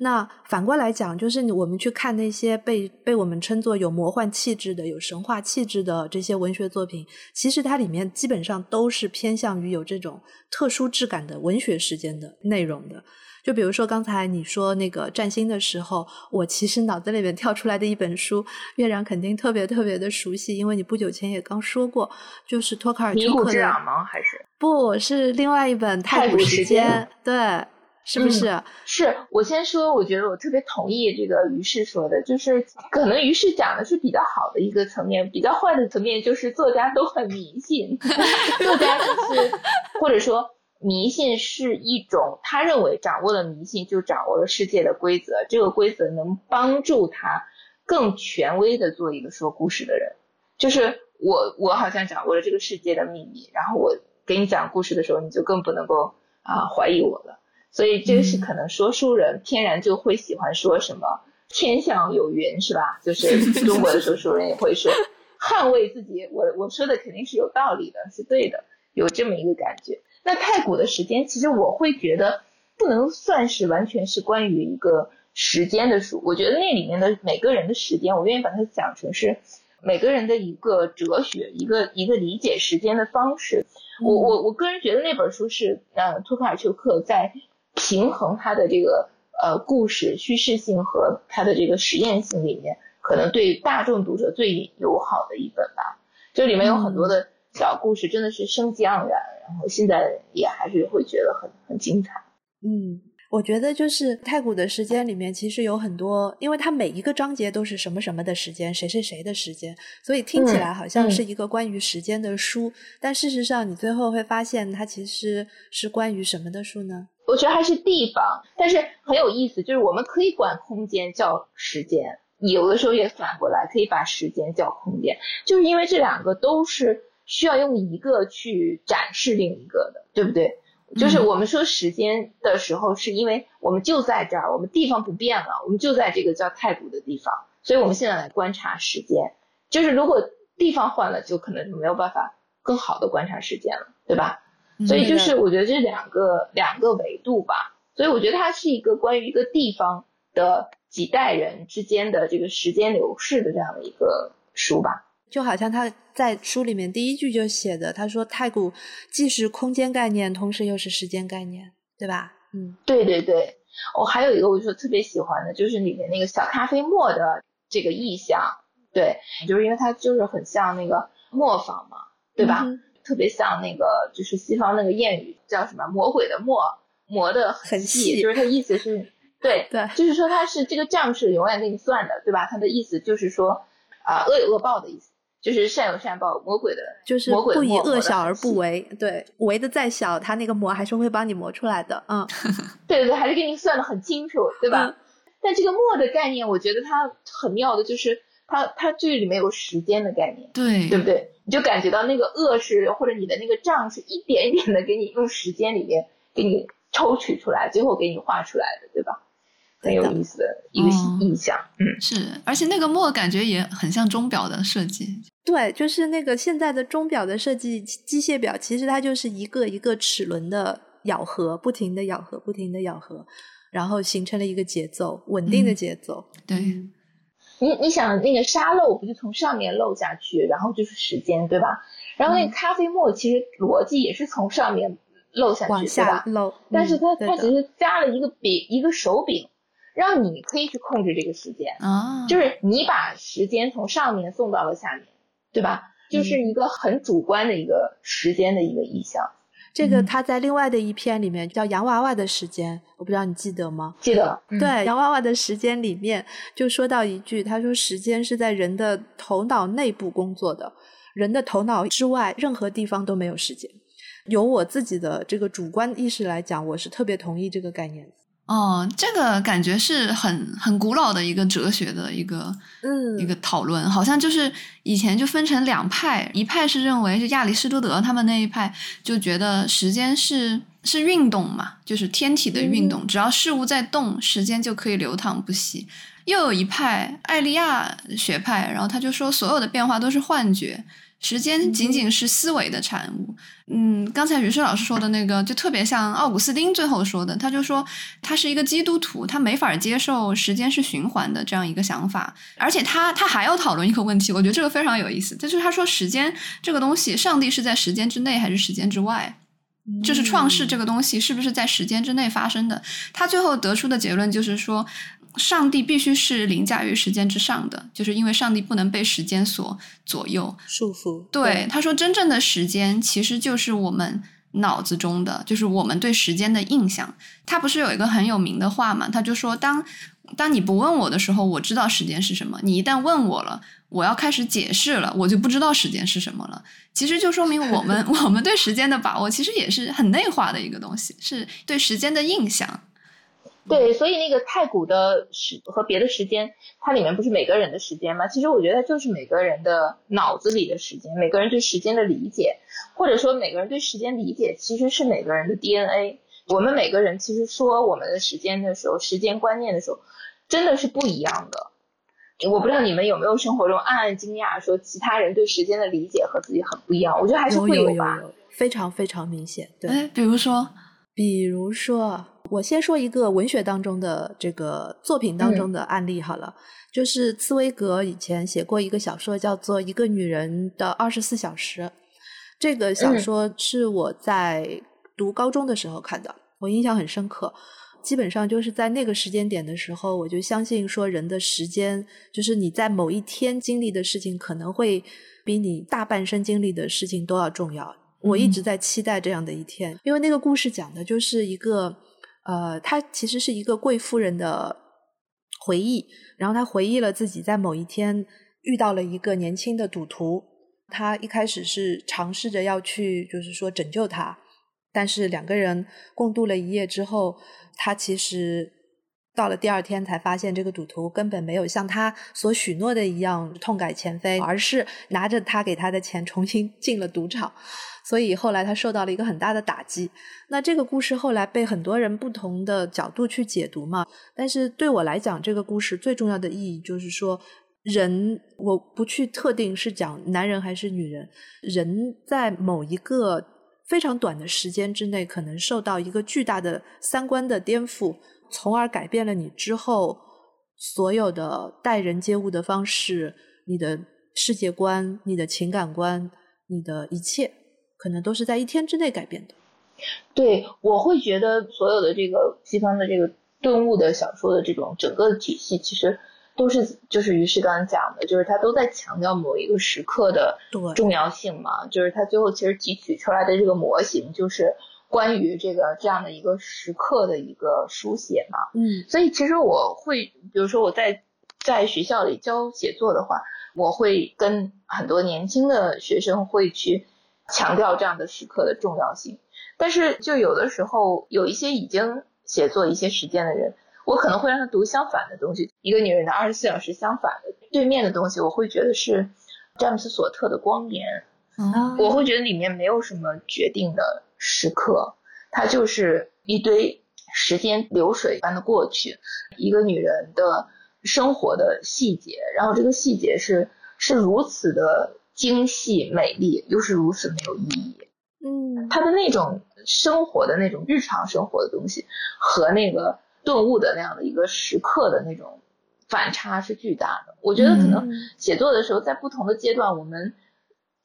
那反过来讲，就是我们去看那些被被我们称作有魔幻气质的、有神话气质的这些文学作品，其实它里面基本上都是偏向于有这种特殊质感的文学时间的内容的。就比如说刚才你说那个占星的时候，我其实脑子里面跳出来的一本书，月亮肯定特别特别的熟悉，因为你不久前也刚说过，就是托卡尔丘克的吗？还是不是另外一本《太古时间》？对。是不是？是我先说，我觉得我特别同意这个于适说的，就是可能于适讲的是比较好的一个层面，比较坏的层面就是作家都很迷信，作家就是或者说迷信是一种他认为掌握了迷信就掌握了世界的规则，这个规则能帮助他更权威的做一个说故事的人，就是我我好像掌握了这个世界的秘密，然后我给你讲故事的时候，你就更不能够啊怀疑我了。所以这个是可能说书人天然就会喜欢说什么天象有云是吧？就是中国的说书人也会说 捍卫自己，我我说的肯定是有道理的，是对的，有这么一个感觉。那太古的时间，其实我会觉得不能算是完全是关于一个时间的书，我觉得那里面的每个人的时间，我愿意把它讲成是每个人的一个哲学，一个一个理解时间的方式。我我我个人觉得那本书是呃托卡尔丘克在。平衡它的这个呃故事叙事性和它的这个实验性里面，可能对大众读者最友好的一本吧。这里面有很多的小故事，真的是生机盎然，然后现在也还是会觉得很很精彩。嗯，我觉得就是太古的时间里面，其实有很多，因为它每一个章节都是什么什么的时间，谁谁谁的时间，所以听起来好像是一个关于时间的书。但事实上，你最后会发现，它其实是关于什么的书呢？我觉得还是地方，但是很有意思，就是我们可以管空间叫时间，有的时候也反过来可以把时间叫空间，就是因为这两个都是需要用一个去展示另一个的，对不对？就是我们说时间的时候，是因为我们就在这儿，我们地方不变了，我们就在这个叫太古的地方，所以我们现在来观察时间。就是如果地方换了，就可能没有办法更好的观察时间了，对吧？所以就是我觉得这两个两个维度吧，所以我觉得它是一个关于一个地方的几代人之间的这个时间流逝的这样的一个书吧。就好像他在书里面第一句就写的，他说太古既是空间概念，同时又是时间概念，对吧？嗯，对对对。我还有一个我就特别喜欢的，就是里面那个小咖啡沫的这个意象，对，就是因为它就是很像那个磨坊嘛，对吧？特别像那个，就是西方那个谚语叫什么“魔鬼的魔”，磨的很细，就是它意思是 对对，就是说他是这个账是永远给你算的，对吧？他的意思就是说啊，恶有恶报的意思，就是善有善报，魔鬼的，就是不以恶小而不为，对，为的再小，他那个魔还是会帮你磨出来的，嗯，对对对，还是给你算的很清楚，对吧？但这个墨的概念，我觉得它很妙的，就是它它这里面有时间的概念，对对不对？你就感觉到那个恶是或者你的那个账是一点一点的给你用时间里面给你抽取出来，最后给你画出来的，对吧？很有意思的一个印象，嗯，是，而且那个墨感觉也很像钟表的设计，对，就是那个现在的钟表的设计，机械表其实它就是一个一个齿轮的咬合，不停的咬合，不停的咬合。然后形成了一个节奏，稳定的节奏。对，你你想那个沙漏不就从上面漏下去，然后就是时间，对吧？然后那个咖啡沫其实逻辑也是从上面漏下去，对吧？漏，但是它它只是加了一个柄，一个手柄，让你可以去控制这个时间啊，就是你把时间从上面送到了下面，对吧？就是一个很主观的一个时间的一个意象。这个他在另外的一篇里面叫《洋娃娃的时间》，我不知道你记得吗？记得。对，《洋娃娃的时间》里面就说到一句，他说：“时间是在人的头脑内部工作的，人的头脑之外任何地方都没有时间。”由我自己的这个主观意识来讲，我是特别同意这个概念。哦，这个感觉是很很古老的一个哲学的一个嗯一个讨论，好像就是以前就分成两派，一派是认为是亚里士多德他们那一派就觉得时间是是运动嘛，就是天体的运动，只要事物在动，时间就可以流淌不息。又有一派艾利亚学派，然后他就说所有的变化都是幻觉。时间仅仅是思维的产物。嗯，刚才于适老师说的那个，就特别像奥古斯丁最后说的，他就说他是一个基督徒，他没法接受时间是循环的这样一个想法。而且他他还要讨论一个问题，我觉得这个非常有意思，就是他说时间这个东西，上帝是在时间之内还是时间之外？就是创世这个东西是不是在时间之内发生的？他最后得出的结论就是说。上帝必须是凌驾于时间之上的，就是因为上帝不能被时间所左右束缚。对，他说，真正的时间其实就是我们脑子中的，就是我们对时间的印象。他不是有一个很有名的话嘛？他就说，当当你不问我的时候，我知道时间是什么；你一旦问我了，我要开始解释了，我就不知道时间是什么了。其实就说明我们 我们对时间的把握，其实也是很内化的一个东西，是对时间的印象。对，所以那个太古的时和别的时间，它里面不是每个人的时间吗？其实我觉得就是每个人的脑子里的时间，每个人对时间的理解，或者说每个人对时间理解，其实是每个人的 DNA。我们每个人其实说我们的时间的时候，时间观念的时候，真的是不一样的。我不知道你们有没有生活中暗暗惊讶，说其他人对时间的理解和自己很不一样。我觉得还是会有吧，非常非常明显。对，比如说，比如说。我先说一个文学当中的这个作品当中的案例好了，就是茨威格以前写过一个小说，叫做《一个女人的二十四小时》。这个小说是我在读高中的时候看的，我印象很深刻。基本上就是在那个时间点的时候，我就相信说，人的时间就是你在某一天经历的事情，可能会比你大半生经历的事情都要重要。我一直在期待这样的一天，因为那个故事讲的就是一个。呃，他其实是一个贵夫人的回忆，然后他回忆了自己在某一天遇到了一个年轻的赌徒，他一开始是尝试着要去，就是说拯救他，但是两个人共度了一夜之后，他其实到了第二天才发现，这个赌徒根本没有像他所许诺的一样痛改前非，而是拿着他给他的钱重新进了赌场。所以后来他受到了一个很大的打击。那这个故事后来被很多人不同的角度去解读嘛。但是对我来讲，这个故事最重要的意义就是说，人我不去特定是讲男人还是女人，人在某一个非常短的时间之内，可能受到一个巨大的三观的颠覆，从而改变了你之后所有的待人接物的方式、你的世界观、你的情感观、你的一切。可能都是在一天之内改变的。对，我会觉得所有的这个西方的这个顿悟的小说的这种整个体系，其实都是就是于是刚刚讲的，就是他都在强调某一个时刻的重要性嘛。就是他最后其实提取出来的这个模型，就是关于这个这样的一个时刻的一个书写嘛。嗯，所以其实我会，比如说我在在学校里教写作的话，我会跟很多年轻的学生会去强调这样的时刻的重要性。但是就有的时候有一些已经写作一些时间的人，我可能会让他读相反的东西。一个女人的二十四小时相反的对面的东西，我会觉得是詹姆斯索特的《光年》。我会觉得里面没有什么决定的时刻，它就是一堆时间流水般的过去，一个女人的生活的细节，然后这个细节是是如此的精细美丽，又是如此没有意义。嗯，他的那种生活的那种日常生活的东西，和那个顿悟的那样的一个时刻的那种反差是巨大的。我觉得可能写作的时候，在不同的阶段，我们。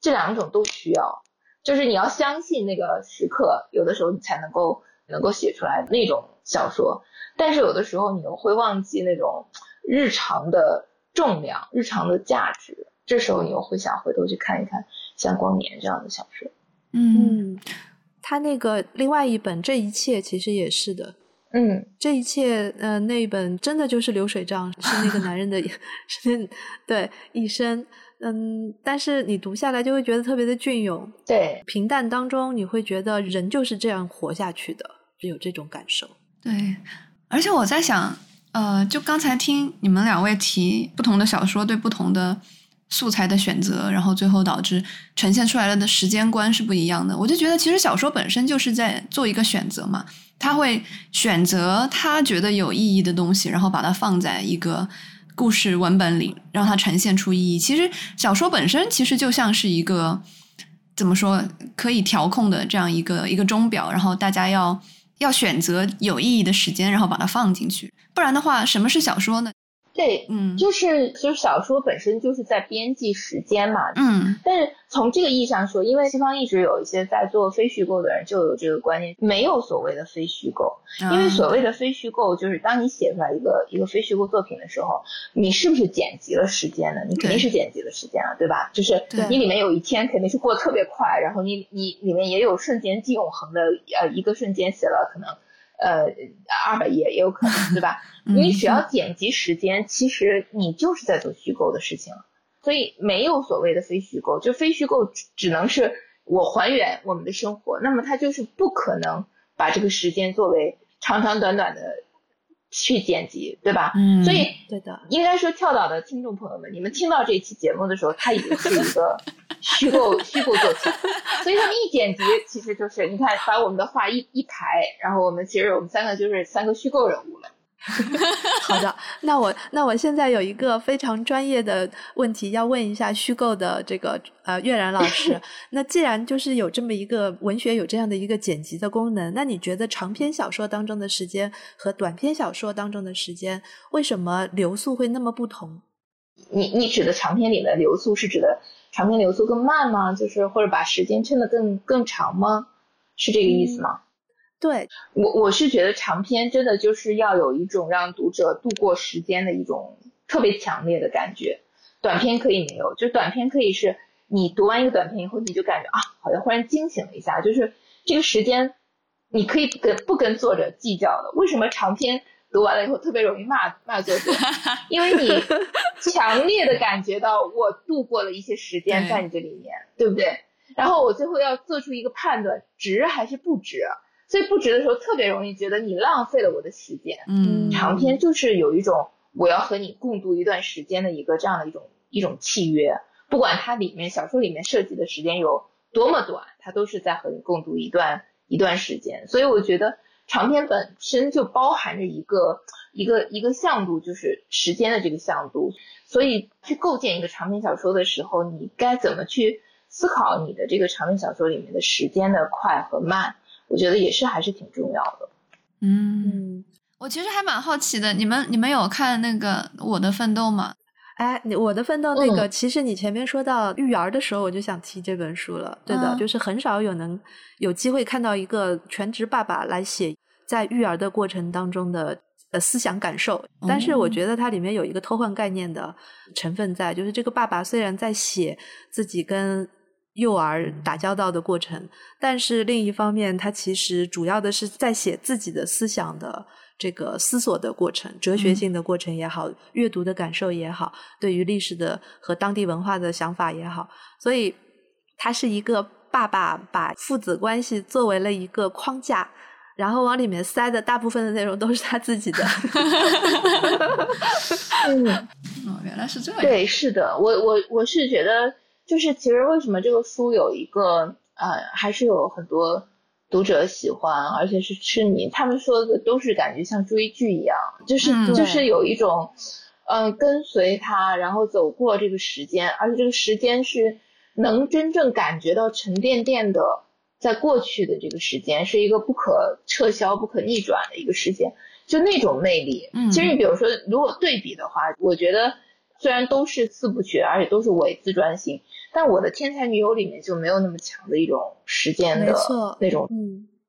这两种都需要，就是你要相信那个时刻，有的时候你才能够能够写出来那种小说。但是有的时候你又会忘记那种日常的重量、日常的价值，这时候你又会想回头去看一看像《光年》这样的小说。嗯，他那个另外一本《这一切》其实也是的。嗯，这一切，呃，那一本真的就是流水账，是那个男人的，是对一生。嗯，但是你读下来就会觉得特别的隽永，对，平淡当中你会觉得人就是这样活下去的，就有这种感受。对，而且我在想，呃，就刚才听你们两位提不同的小说对不同的素材的选择，然后最后导致呈现出来了的时间观是不一样的。我就觉得，其实小说本身就是在做一个选择嘛，他会选择他觉得有意义的东西，然后把它放在一个。故事文本里让它呈现出意义。其实小说本身其实就像是一个怎么说可以调控的这样一个一个钟表，然后大家要要选择有意义的时间，然后把它放进去。不然的话，什么是小说呢？对，嗯，就是就是小说本身就是在编辑时间嘛，嗯，但是从这个意义上说，因为西方一直有一些在做非虚构的人就有这个观念，没有所谓的非虚构，因为所谓的非虚构就是当你写出来一个一个非虚构作品的时候，你是不是剪辑了时间呢？你肯定是剪辑了时间了，对吧？就是你里面有一天肯定是过得特别快，然后你你里面也有瞬间即永恒的，呃，一个瞬间写了可能。呃，二百页也有可能，对吧？你只要剪辑时间，其实你就是在做虚构的事情，所以没有所谓的非虚构，就非虚构只能是我还原我们的生活，那么它就是不可能把这个时间作为长长短短的。去剪辑，对吧？嗯，所以对的，应该说跳岛的听众朋友们，你们听到这期节目的时候，它已经是一个 虚构虚构作品，所以他们一剪辑，其实就是你看把我们的话一一排，然后我们其实我们三个就是三个虚构人物了。好的，那我那我现在有一个非常专业的问题要问一下虚构的这个呃月然老师。那既然就是有这么一个文学有这样的一个剪辑的功能，那你觉得长篇小说当中的时间和短篇小说当中的时间为什么流速会那么不同？你你指的长篇里的流速是指的长篇流速更慢吗？就是或者把时间撑得更更长吗？是这个意思吗？对我我是觉得长篇真的就是要有一种让读者度过时间的一种特别强烈的感觉，短篇可以没有，就短篇可以是你读完一个短篇以后，你就感觉啊，好像忽然惊醒了一下，就是这个时间你可以跟不跟作者计较的。为什么长篇读完了以后特别容易骂骂作者？因为你 强烈的感觉到我度过了一些时间在你这里面，对不对？然后我最后要做出一个判断，值还是不值？所以不值的时候，特别容易觉得你浪费了我的时间。嗯，长篇就是有一种我要和你共度一段时间的一个这样的一种一种契约，不管它里面小说里面设计的时间有多么短，它都是在和你共度一段一段时间。所以我觉得长篇本身就包含着一个一个一个向度，就是时间的这个向度。所以去构建一个长篇小说的时候，你该怎么去思考你的这个长篇小说里面的时间的快和慢？我觉得也是还是挺重要的。嗯，我其实还蛮好奇的，你们你们有看那个《我的奋斗》吗？哎，你《我的奋斗》那个，其实你前面说到育儿的时候，我就想提这本书了。对的，就是很少有能有机会看到一个全职爸爸来写在育儿的过程当中的呃思想感受。但是我觉得它里面有一个偷换概念的成分在，就是这个爸爸虽然在写自己跟幼儿打交道的过程，但是另一方面，他其实主要的是在写自己的思想的这个思索的过程，哲学性的过程也好，阅读的感受也好，对于历史的和当地文化的想法也好，所以他是一个爸爸把父子关系作为了一个框架，然后往里面塞的大部分的内容都是他自己的。嗯，哦，原来是这样。对，是的，我我我是觉得。就是其实为什么这个书有一个呃，还是有很多读者喜欢，而且是痴迷。他们说的都是感觉像追剧一样，就是就是有一种嗯跟随他，然后走过这个时间，而且这个时间是能真正感觉到沉甸甸的在过去的这个时间，是一个不可撤销、不可逆转的一个时间，就那种魅力。其实你比如说，如果对比的话，我觉得虽然都是四部曲，而且都是伪自传型。但我的天才女友里面就没有那么强的一种时间的那种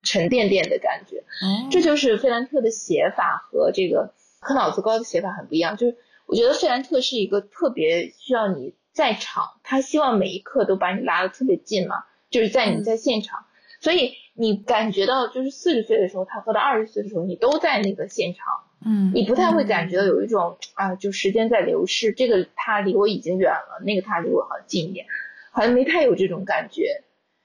沉甸甸的感觉，这就是费兰特的写法和这个和脑子高的写法很不一样。就是我觉得费兰特是一个特别需要你在场，他希望每一刻都把你拉得特别近嘛，就是在你在现场，所以你感觉到就是四十岁的时候他和他二十岁的时候你都在那个现场。嗯，你不太会感觉到有一种啊，就时间在流逝，这个他离我已经远了，那个他离我好像近一点，好像没太有这种感觉。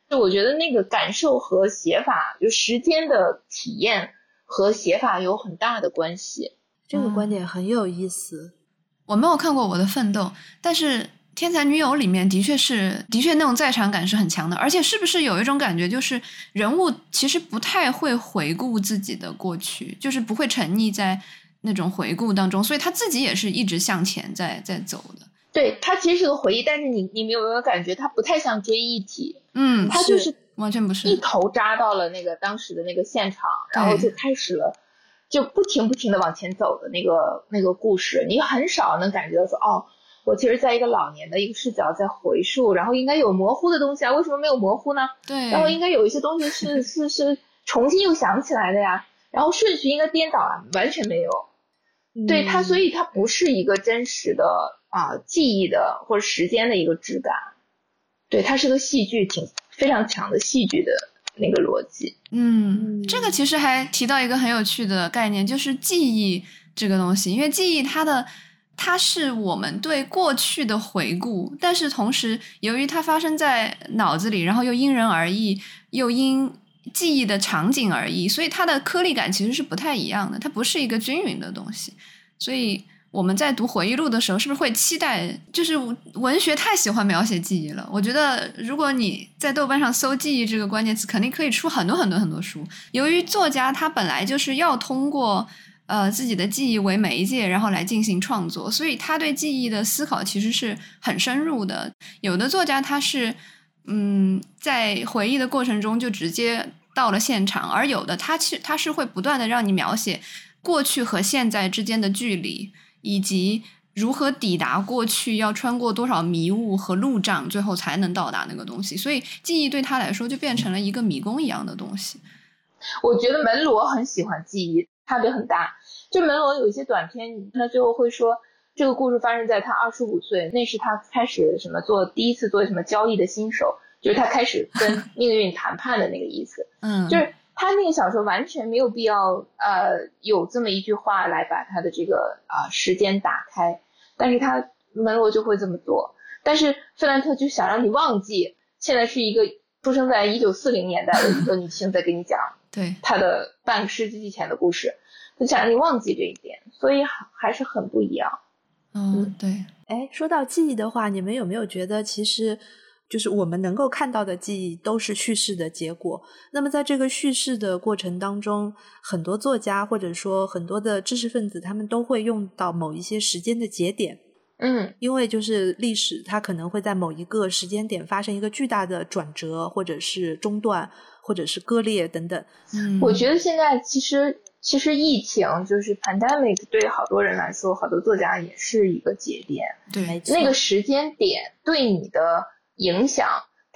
就我觉得那个感受和写法，就时间的体验和写法有很大的关系。这个观点很有意思。我没有看过《我的奋斗》，但是。天才女友里面的确是，的确那种在场感是很强的，而且是不是有一种感觉，就是人物其实不太会回顾自己的过去，就是不会沉溺在那种回顾当中，所以他自己也是一直向前在在走的。对他其实是个回忆，但是你你有没有感觉他不太像追忆体？嗯，他就是完全不是一头扎到了那个当时的那个现场，然后就开始了，就不停不停的往前走的那个那个故事，你很少能感觉到说哦。我其实在一个老年的一个视角在回溯，然后应该有模糊的东西啊，为什么没有模糊呢？对，然后应该有一些东西是是是重新又想起来的呀，然后顺序应该颠倒啊，完全没有。对它，所以它不是一个真实的啊记忆的或者时间的一个质感。对，它是个戏剧，挺非常强的戏剧的那个逻辑。嗯，这个其实还提到一个很有趣的概念，就是记忆这个东西，因为记忆它的。它是我们对过去的回顾，但是同时，由于它发生在脑子里，然后又因人而异，又因记忆的场景而异，所以它的颗粒感其实是不太一样的。它不是一个均匀的东西。所以我们在读回忆录的时候，是不是会期待？就是文学太喜欢描写记忆了。我觉得，如果你在豆瓣上搜“记忆”这个关键词，肯定可以出很多很多很多书。由于作家他本来就是要通过。呃，自己的记忆为媒介，然后来进行创作，所以他对记忆的思考其实是很深入的。有的作家他是，嗯，在回忆的过程中就直接到了现场，而有的他其他是会不断的让你描写过去和现在之间的距离，以及如何抵达过去，要穿过多少迷雾和路障，最后才能到达那个东西。所以记忆对他来说就变成了一个迷宫一样的东西。我觉得门罗很喜欢记忆，差别很大。就门罗有一些短片，他最后会说这个故事发生在他二十五岁，那是他开始什么做第一次做什么交易的新手，就是他开始跟 命运谈判的那个意思。嗯，就是他那个小说完全没有必要呃有这么一句话来把他的这个啊时间打开，但是他门罗就会这么做。但是费兰特就想让你忘记，现在是一个出生在一九四零年代的一个女性在跟你讲对他的半个世纪以前的故事。就想让你忘记这一点，所以还还是很不一样。嗯，对。哎，说到记忆的话，你们有没有觉得，其实就是我们能够看到的记忆都是叙事的结果？那么在这个叙事的过程当中，很多作家或者说很多的知识分子，他们都会用到某一些时间的节点。嗯，因为就是历史，它可能会在某一个时间点发生一个巨大的转折，或者是中断，或者是割裂等等。嗯，我觉得现在其实。其实疫情就是 pandemic，对好多人来说，好多作家也是一个节点。对，那个时间点对你的影响，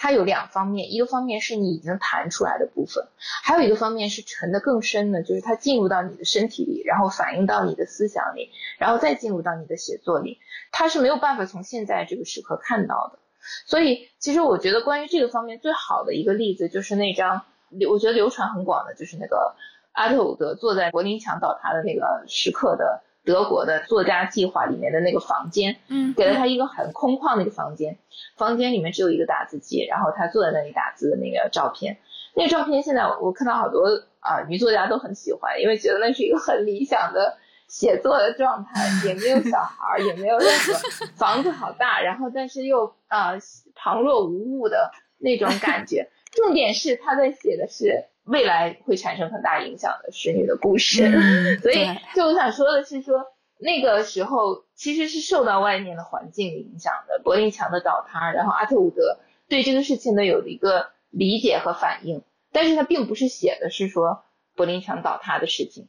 它有两方面，一个方面是你已经弹出来的部分，还有一个方面是沉得更深的，就是它进入到你的身体里，然后反映到你的思想里，然后再进入到你的写作里，它是没有办法从现在这个时刻看到的。所以其实我觉得关于这个方面最好的一个例子就是那张流，我觉得流传很广的，就是那个阿特伍德坐在柏林墙倒塌的那个时刻的德国的作家计划里面的那个房间，嗯，给了他一个很空旷的一个房间，房间里面只有一个打字机，然后他坐在那里打字的那个照片，那个照片现在我看到好多啊女作家都很喜欢，因为觉得那是一个很理想的。写作的状态也没有小孩，也没有任何房子好大，然后但是又啊旁若无物的那种感觉。重点是他在写的是未来会产生很大影响的使女的故事，所以就我想说的是说那个时候其实是受到外面的环境影响的，柏林墙的倒塌，然后阿特伍德对这个事情呢有一个理解和反应，但是他并不是写的是说柏林墙倒塌的事情。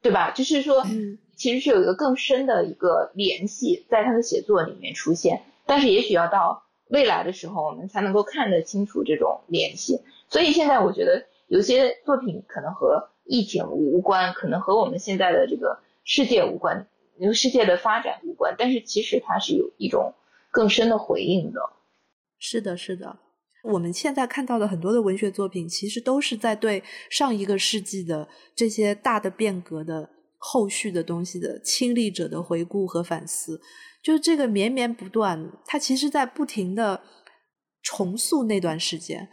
对吧？就是说，其实是有一个更深的一个联系在他的写作里面出现，但是也许要到未来的时候，我们才能够看得清楚这种联系。所以现在我觉得有些作品可能和疫情无关，可能和我们现在的这个世界无关，世界的发展无关，但是其实它是有一种更深的回应的。是的，是的。我们现在看到的很多的文学作品，其实都是在对上一个世纪的这些大的变革的后续的东西的亲历者的回顾和反思，就是这个绵绵不断，它其实在不停的重塑那段时间。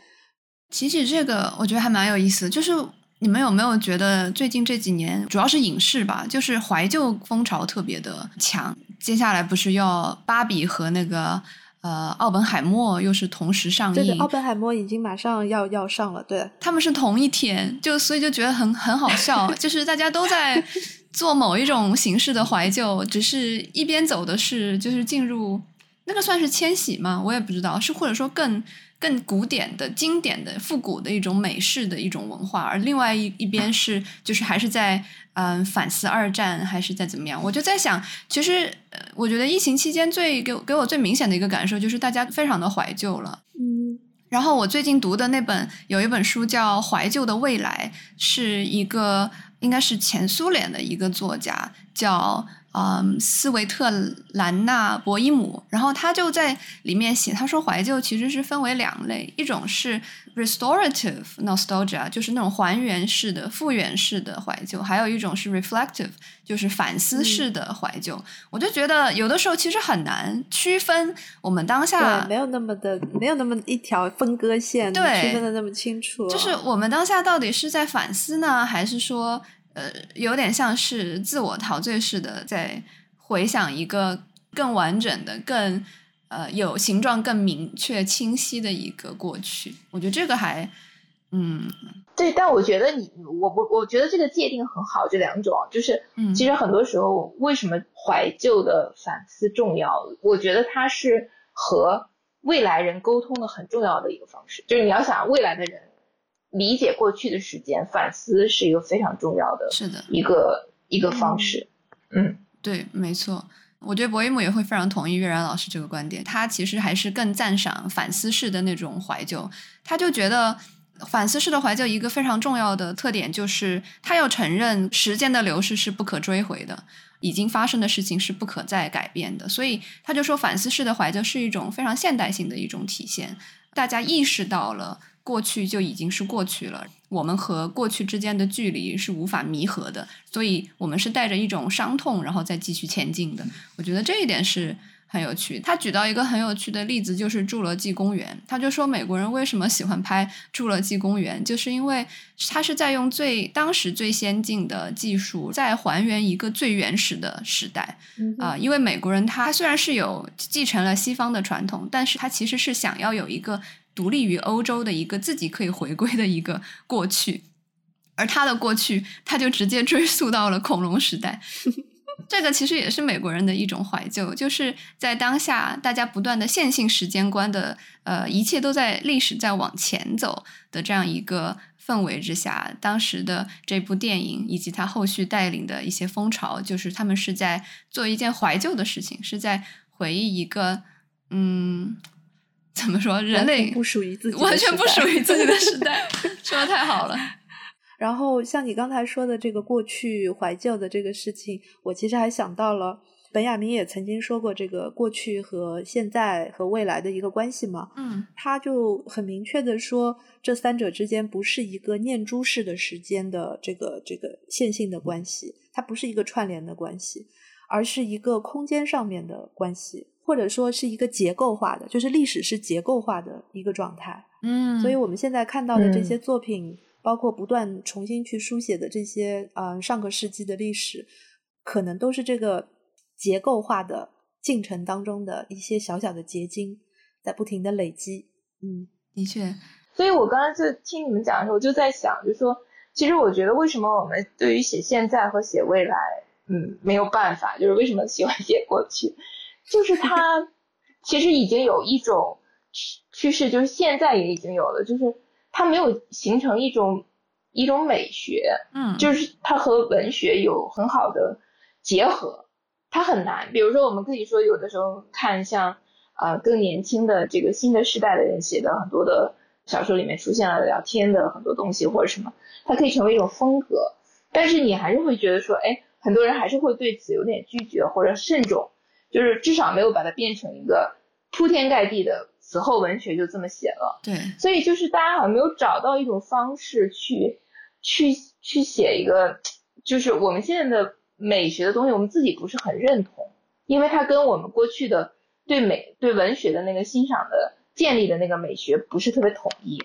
提起这个，我觉得还蛮有意思。就是你们有没有觉得最近这几年，主要是影视吧，就是怀旧风潮特别的强？接下来不是要芭比和那个。呃，奥本海默又是同时上映，对奥本海默已经马上要要上了，对，他们是同一天，就所以就觉得很很好笑，就是大家都在做某一种形式的怀旧，只是一边走的是就是进入那个算是迁徙吗？我也不知道，是或者说更。更古典的、经典的、复古的一种美式的一种文化，而另外一一边是，就是还是在嗯反思二战，还是在怎么样？我就在想，其实我觉得疫情期间最给给我最明显的一个感受就是大家非常的怀旧了。嗯，然后我最近读的那本有一本书叫《怀旧的未来》，是一个应该是前苏联的一个作家叫。嗯，斯维特兰娜·博伊姆，然后他就在里面写，他说怀旧其实是分为两类，一种是 restorative nostalgia，就是那种还原式的、复原式的怀旧，还有一种是 reflective，就是反思式的怀旧。我就觉得有的时候其实很难区分我们当下没有那么的没有那么一条分割线，对，区分的那么清楚。就是我们当下到底是在反思呢，还是说？呃，有点像是自我陶醉似的，在回想一个更完整的、更呃有形状、更明确、清晰的一个过去。我觉得这个还，嗯，对。但我觉得你，我我我觉得这个界定很好。这两种就是，嗯其实很多时候为什么怀旧的反思重要？我觉得它是和未来人沟通的很重要的一个方式。就是你要想未来的人。理解过去的时间，反思是一个非常重要的，是的，一个一个方式。嗯，对，没错。我觉得博伊姆也会非常同意月然老师这个观点。他其实还是更赞赏反思式的那种怀旧。他就觉得反思式的怀旧一个非常重要的特点就是，他要承认时间的流逝是不可追回的，已经发生的事情是不可再改变的。所以他就说，反思式的怀旧是一种非常现代性的一种体现。大家意识到了。过去就已经是过去了，我们和过去之间的距离是无法弥合的，所以我们是带着一种伤痛，然后再继续前进的。我觉得这一点是很有趣。他举到一个很有趣的例子，就是《侏罗纪公园》。他就说，美国人为什么喜欢拍《侏罗纪公园》，就是因为他是在用最当时最先进的技术，在还原一个最原始的时代啊。因为美国人他虽然是有继承了西方的传统，但是他其实是想要有一个。独立于欧洲的一个自己可以回归的一个过去，而他的过去，他就直接追溯到了恐龙时代。这个其实也是美国人的一种怀旧，就是在当下大家不断的线性时间观的，呃，一切都在历史在往前走的这样一个氛围之下，当时的这部电影以及他后续带领的一些风潮，就是他们是在做一件怀旧的事情，是在回忆一个，嗯。怎么说？人类不属于自己，完全不属于自己的时代，说的太好了。然后像你刚才说的这个过去怀旧的这个事情，我其实还想到了本雅明也曾经说过这个过去和现在和未来的一个关系嘛，嗯，他就很明确的说，这三者之间不是一个念珠式的时间的这个这个线性的关系，它不是一个串联的关系，而是一个空间上面的关系，或者说是一个结构化的，就是历史是结构化的一个状态，嗯，所以我们现在看到的这些作品，包括不断重新去书写的这些呃上个世纪的历史，可能都是这个。结构化的进程当中的一些小小的结晶，在不停的累积。嗯，的确。所以我刚才就听你们讲的时候，我就在想，就说，其实我觉得为什么我们对于写现在和写未来，嗯，没有办法，就是为什么喜欢写过去，就是它其实已经有一种趋势，就是现在也已经有了，就是它没有形成一种一种美学，嗯，就是它和文学有很好的结合。它很难，比如说，我们可以说，有的时候看像啊更年轻的这个新的时代的人写的很多的小说里面出现了聊天的很多东西或者什么，它可以成为一种风格，但是你还是会觉得说，哎，很多人还是会对此有点拒绝或者慎重，就是至少没有把它变成一个铺天盖地的死后文学就这么写了。对，所以就是大家好像没有找到一种方式去去去写一个，就是我们现在的。美学的东西，我们自己不是很认同，因为它跟我们过去的对美、对文学的那个欣赏的建立的那个美学不是特别统一。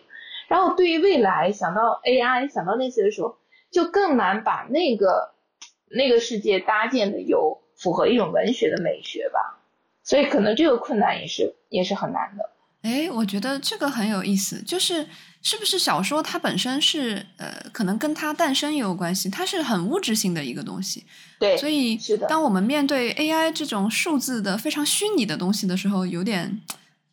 然后对于未来想到 AI 想到那些的时候，就更难把那个那个世界搭建的有符合一种文学的美学吧。所以可能这个困难也是也是很难的。哎，我觉得这个很有意思，就是。是不是小说它本身是呃，可能跟它诞生也有关系？它是很物质性的一个东西，对，所以是的。当我们面对 AI 这种数字的非常虚拟的东西的时候，有点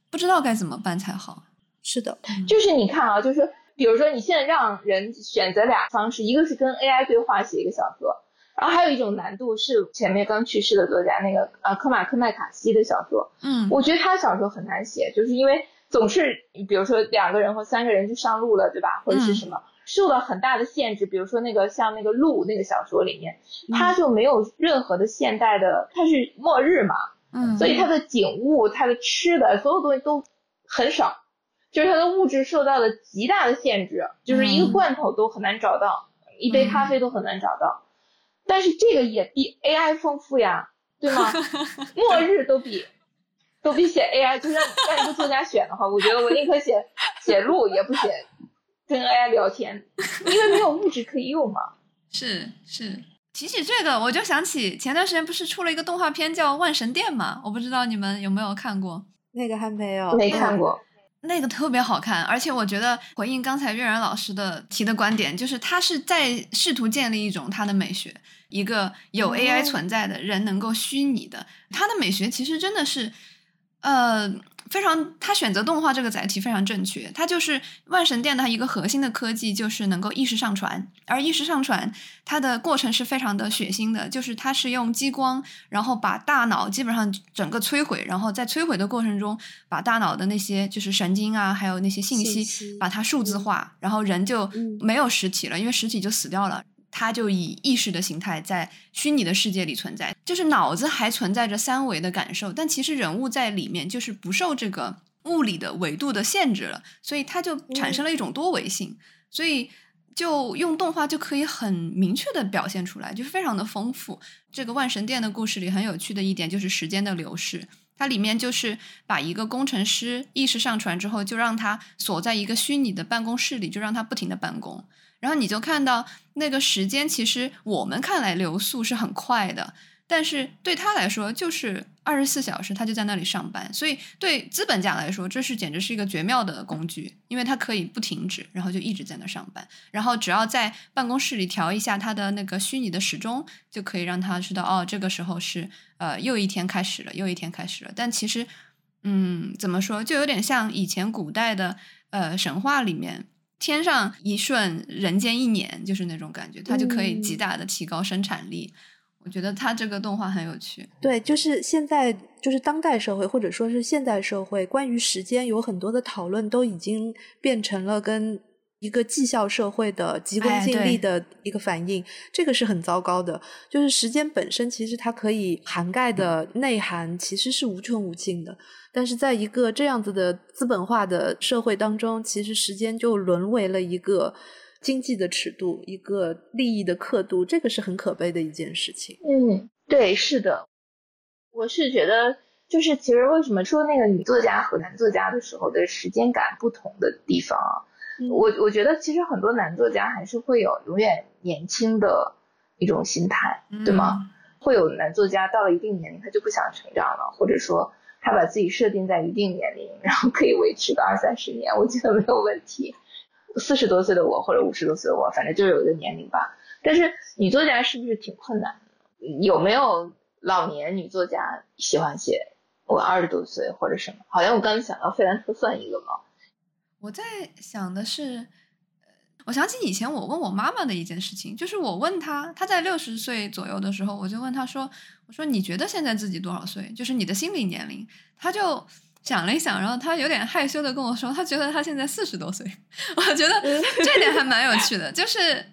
不知道该怎么办才好。是的，就是你看啊，就是比如说你现在让人选择俩方式，一个是跟 AI 对话写一个小说，然后还有一种难度是前面刚去世的作家那个啊科马克麦卡锡的小说，嗯，我觉得他小说很难写，就是因为。总是，比如说两个人或三个人就上路了，对吧？或者是什么受到很大的限制，比如说那个像那个路那个小说里面，他就没有任何的现代的，他是末日嘛，嗯，所以他的景物、他的吃的所有东西都很少，就是他的物质受到了极大的限制，就是一个罐头都很难找到，一杯咖啡都很难找到，但是这个也比 AI 丰富呀，对吗？末日都比。都比写 AI，就让让一个作家选的话，我觉得我宁可写写路，也不写跟 AI 聊天，因为没有物质可以用嘛。是是，提起这个，我就想起前段时间不是出了一个动画片叫《万神殿》嘛？我不知道你们有没有看过？那个还没有，没看过。那个特别好看，而且我觉得回应刚才月然老师的提的观点，就是他是在试图建立一种他的美学，一个有 AI 存在的人能够虚拟的，他的美学其实真的是。呃，非常，他选择动画这个载体非常正确。它就是万神殿的一个核心的科技，就是能够意识上传。而意识上传它的过程是非常的血腥的，就是它是用激光，然后把大脑基本上整个摧毁，然后在摧毁的过程中，把大脑的那些就是神经啊，还有那些信息，把它数字化，然后人就没有实体了，因为实体就死掉了。它就以意识的形态在虚拟的世界里存在，就是脑子还存在着三维的感受，但其实人物在里面就是不受这个物理的维度的限制了，所以它就产生了一种多维性，所以就用动画就可以很明确的表现出来，就是非常的丰富。这个万神殿的故事里很有趣的一点就是时间的流逝，它里面就是把一个工程师意识上传之后，就让他锁在一个虚拟的办公室里，就让他不停的办公。然后你就看到那个时间，其实我们看来流速是很快的，但是对他来说就是二十四小时，他就在那里上班。所以对资本家来说，这是简直是一个绝妙的工具，因为他可以不停止，然后就一直在那上班。然后只要在办公室里调一下他的那个虚拟的时钟，就可以让他知道哦，这个时候是呃又一天开始了，又一天开始了。但其实，嗯，怎么说，就有点像以前古代的呃神话里面。天上一瞬，人间一年，就是那种感觉，它就可以极大的提高生产力。我觉得它这个动画很有趣。对，就是现在，就是当代社会，或者说是现代社会，关于时间有很多的讨论，都已经变成了跟一个绩效社会的急功近利的一个反应，这个是很糟糕的。就是时间本身，其实它可以涵盖的内涵其实是无穷无尽的，但是在一个这样子的资本化的社会当中，其实时间就沦为了一个经济的尺度，一个利益的刻度，这个是很可悲的一件事情。嗯，对，是的，我是觉得，就是其实为什么说那个女作家和男作家的时候的时间感不同的地方啊？我我觉得其实很多男作家还是会有永远年轻的一种心态，对吗？会有男作家到了一定年龄他就不想成长了，或者说他把自己设定在一定年龄，然后可以维持个二三十年，我觉得没有问题。四十多岁的我或者五十多岁的我，反正就是有一个年龄吧。但是女作家是不是挺困难的？有没有老年女作家喜欢写我二十多岁或者什么？好像我刚才想到费兰特算一个吗？我在想的是，我想起以前我问我妈妈的一件事情，就是我问她，她在六十岁左右的时候，我就问她说：“我说你觉得现在自己多少岁？就是你的心理年龄？”她就想了一想，然后她有点害羞的跟我说：“她觉得她现在四十多岁。”我觉得这点还蛮有趣的，就是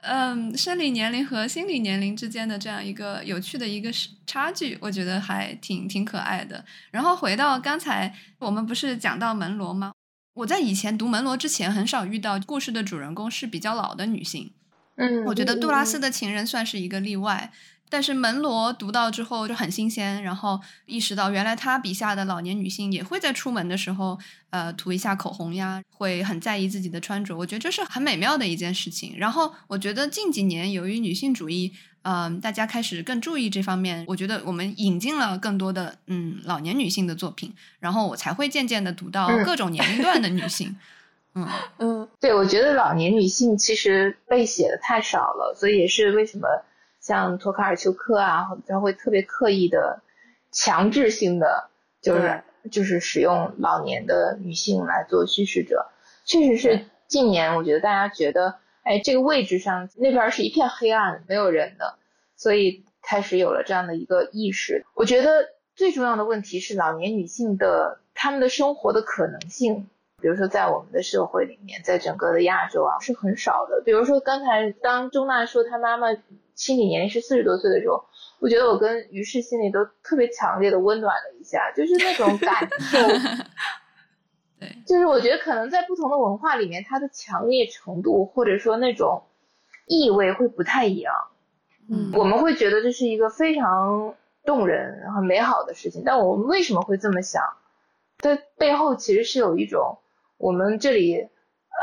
嗯，生理年龄和心理年龄之间的这样一个有趣的一个差距，我觉得还挺挺可爱的。然后回到刚才我们不是讲到门罗吗？我在以前读门罗之前，很少遇到故事的主人公是比较老的女性。嗯，我觉得杜拉斯的情人算是一个例外。但是门罗读到之后就很新鲜，然后意识到原来他笔下的老年女性也会在出门的时候，呃，涂一下口红呀，会很在意自己的穿着。我觉得这是很美妙的一件事情。然后我觉得近几年由于女性主义。嗯，大家开始更注意这方面。我觉得我们引进了更多的嗯老年女性的作品，然后我才会渐渐的读到各种年龄段的女性。嗯 嗯，对，我觉得老年女性其实被写的太少了，所以也是为什么像托卡尔丘克啊，他会特别刻意的强制性的，就是就是使用老年的女性来做叙事者。确实是近年，我觉得大家觉得。哎，这个位置上那边是一片黑暗，没有人的，所以开始有了这样的一个意识。我觉得最重要的问题是老年女性的她们的生活的可能性，比如说在我们的社会里面，在整个的亚洲啊是很少的。比如说刚才当钟娜说她妈妈心理年龄是四十多岁的时候，我觉得我跟于适心里都特别强烈的温暖了一下，就是那种感受。对，就是我觉得可能在不同的文化里面，它的强烈程度或者说那种意味会不太一样。嗯，我们会觉得这是一个非常动人、很美好的事情，但我们为什么会这么想？在背后其实是有一种，我们这里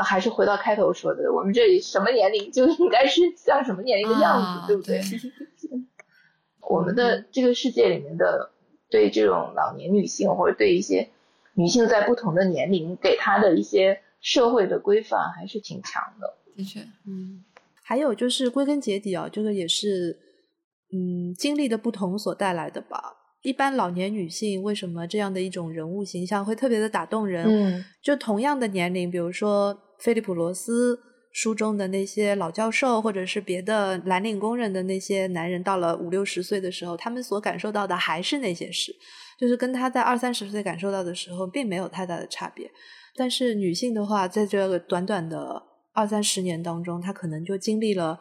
还是回到开头说的，我们这里什么年龄就应该是像什么年龄的样子，对不对？我们的这个世界里面的对这种老年女性或者对一些。女性在不同的年龄给她的一些社会的规范还是挺强的，的确，嗯，还有就是归根结底啊，这个也是，嗯，经历的不同所带来的吧。一般老年女性为什么这样的一种人物形象会特别的打动人？嗯，就同样的年龄，比如说菲利普罗斯书中的那些老教授，或者是别的蓝领工人的那些男人，到了五六十岁的时候，他们所感受到的还是那些事。就是跟他在二三十岁感受到的时候，并没有太大的差别。但是女性的话，在这个短短的二三十年当中，她可能就经历了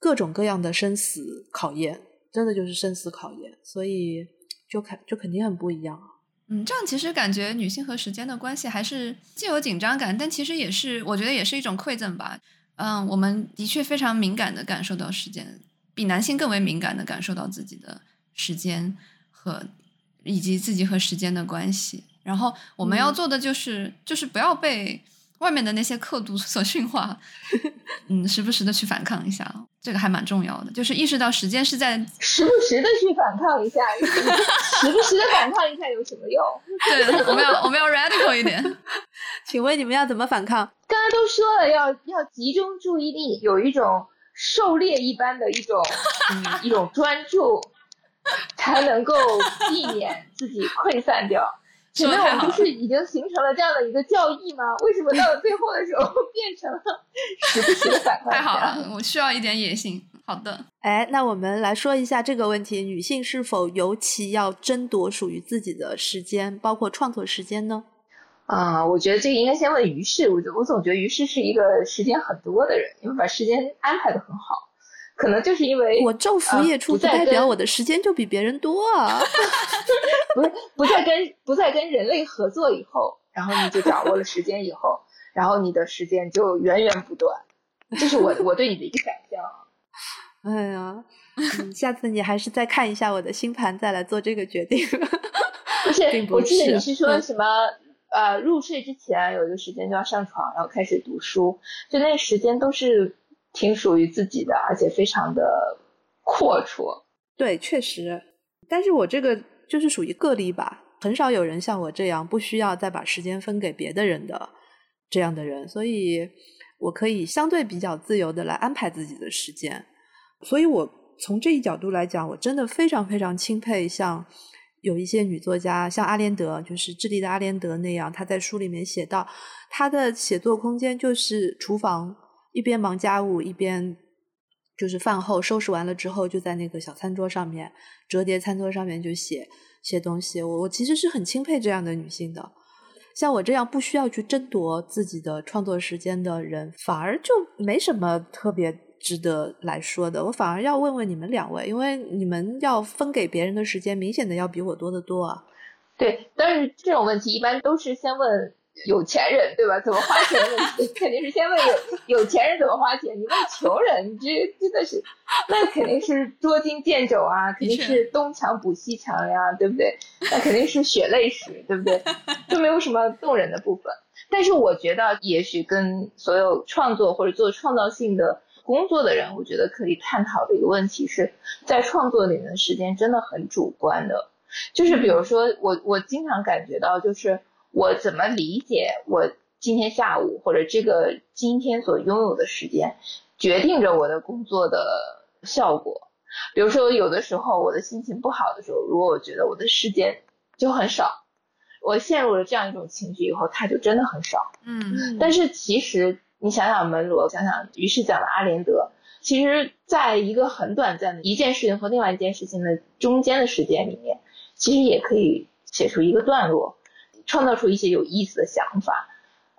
各种各样的生死考验，真的就是生死考验，所以就肯就肯定很不一样。嗯，这样其实感觉女性和时间的关系还是既有紧张感，但其实也是我觉得也是一种馈赠吧。嗯，我们的确非常敏感的感受到时间，比男性更为敏感的感受到自己的时间和。以及自己和时间的关系，然后我们要做的就是，就是不要被外面的那些刻度所驯化，嗯，时不时的去反抗一下，这个还蛮重要的，就是意识到时间是在时不时的去反抗一下，时不时的反抗一下有什么用？对，我们要我们要 radical 一点。请问你们要怎么反抗？刚刚都说了，要要集中注意力，有一种狩猎一般的一种嗯一种专注。才能够避免自己溃散掉。请问我们不是已经形成了这样的一个教义吗？为什么到了最后的时候 变成了时不时的反 抗？太好了，我需要一点野心。好的，哎，那我们来说一下这个问题：女性是否尤其要争夺属于自己的时间，包括创作时间呢？啊，我觉得这个应该先问于适。我我总觉得于适是一个时间很多的人，因为把时间安排的很好。可能就是因为我昼伏夜出，不代表我的时间就比别人多啊。不是，不再跟不再跟人类合作以后，然后你就掌握了时间以后，然后你的时间就源源不断。这是我我对你的一个想象。哎呀，下次你还是再看一下我的星盘，再来做这个决定。不是，我记得你是说什么？呃，入睡之前有一个时间就要上床，然后开始读书，就那个时间都是挺属于自己的，而且非常的阔绰。对，确实。但是我这个就是属于个例吧，很少有人像我这样不需要再把时间分给别的人的这样的人，所以我可以相对比较自由的来安排自己的时间。所以我从这一角度来讲，我真的非常非常钦佩像。有一些女作家，像阿连德，就是智利的阿连德那样，她在书里面写到，她的写作空间就是厨房，一边忙家务，一边就是饭后收拾完了之后，就在那个小餐桌上面，折叠餐桌上面就写写东西。我我其实是很钦佩这样的女性的，像我这样不需要去争夺自己的创作时间的人，反而就没什么特别。值得来说的，我反而要问问你们两位，因为你们要分给别人的时间，明显的要比我多得多啊。对，但是这种问题一般都是先问有钱人，对吧？怎么花钱的问题，肯定是先问有有钱人怎么花钱。你问穷人，这真的是，那肯定是捉襟见肘啊，肯定是东墙补西墙呀，对不对？那肯定是血泪史，对不对？就没有什么动人的部分。但是我觉得，也许跟所有创作或者做创造性的。工作的人，我觉得可以探讨的一个问题是在创作里面的时间真的很主观的，就是比如说我我经常感觉到，就是我怎么理解我今天下午或者这个今天所拥有的时间，决定着我的工作的效果。比如说有的时候我的心情不好的时候，如果我觉得我的时间就很少，我陷入了这样一种情绪以后，它就真的很少。嗯，但是其实。你想想门罗，想想于是讲的阿连德，其实在一个很短暂的一件事情和另外一件事情的中间的时间里面，其实也可以写出一个段落，创造出一些有意思的想法。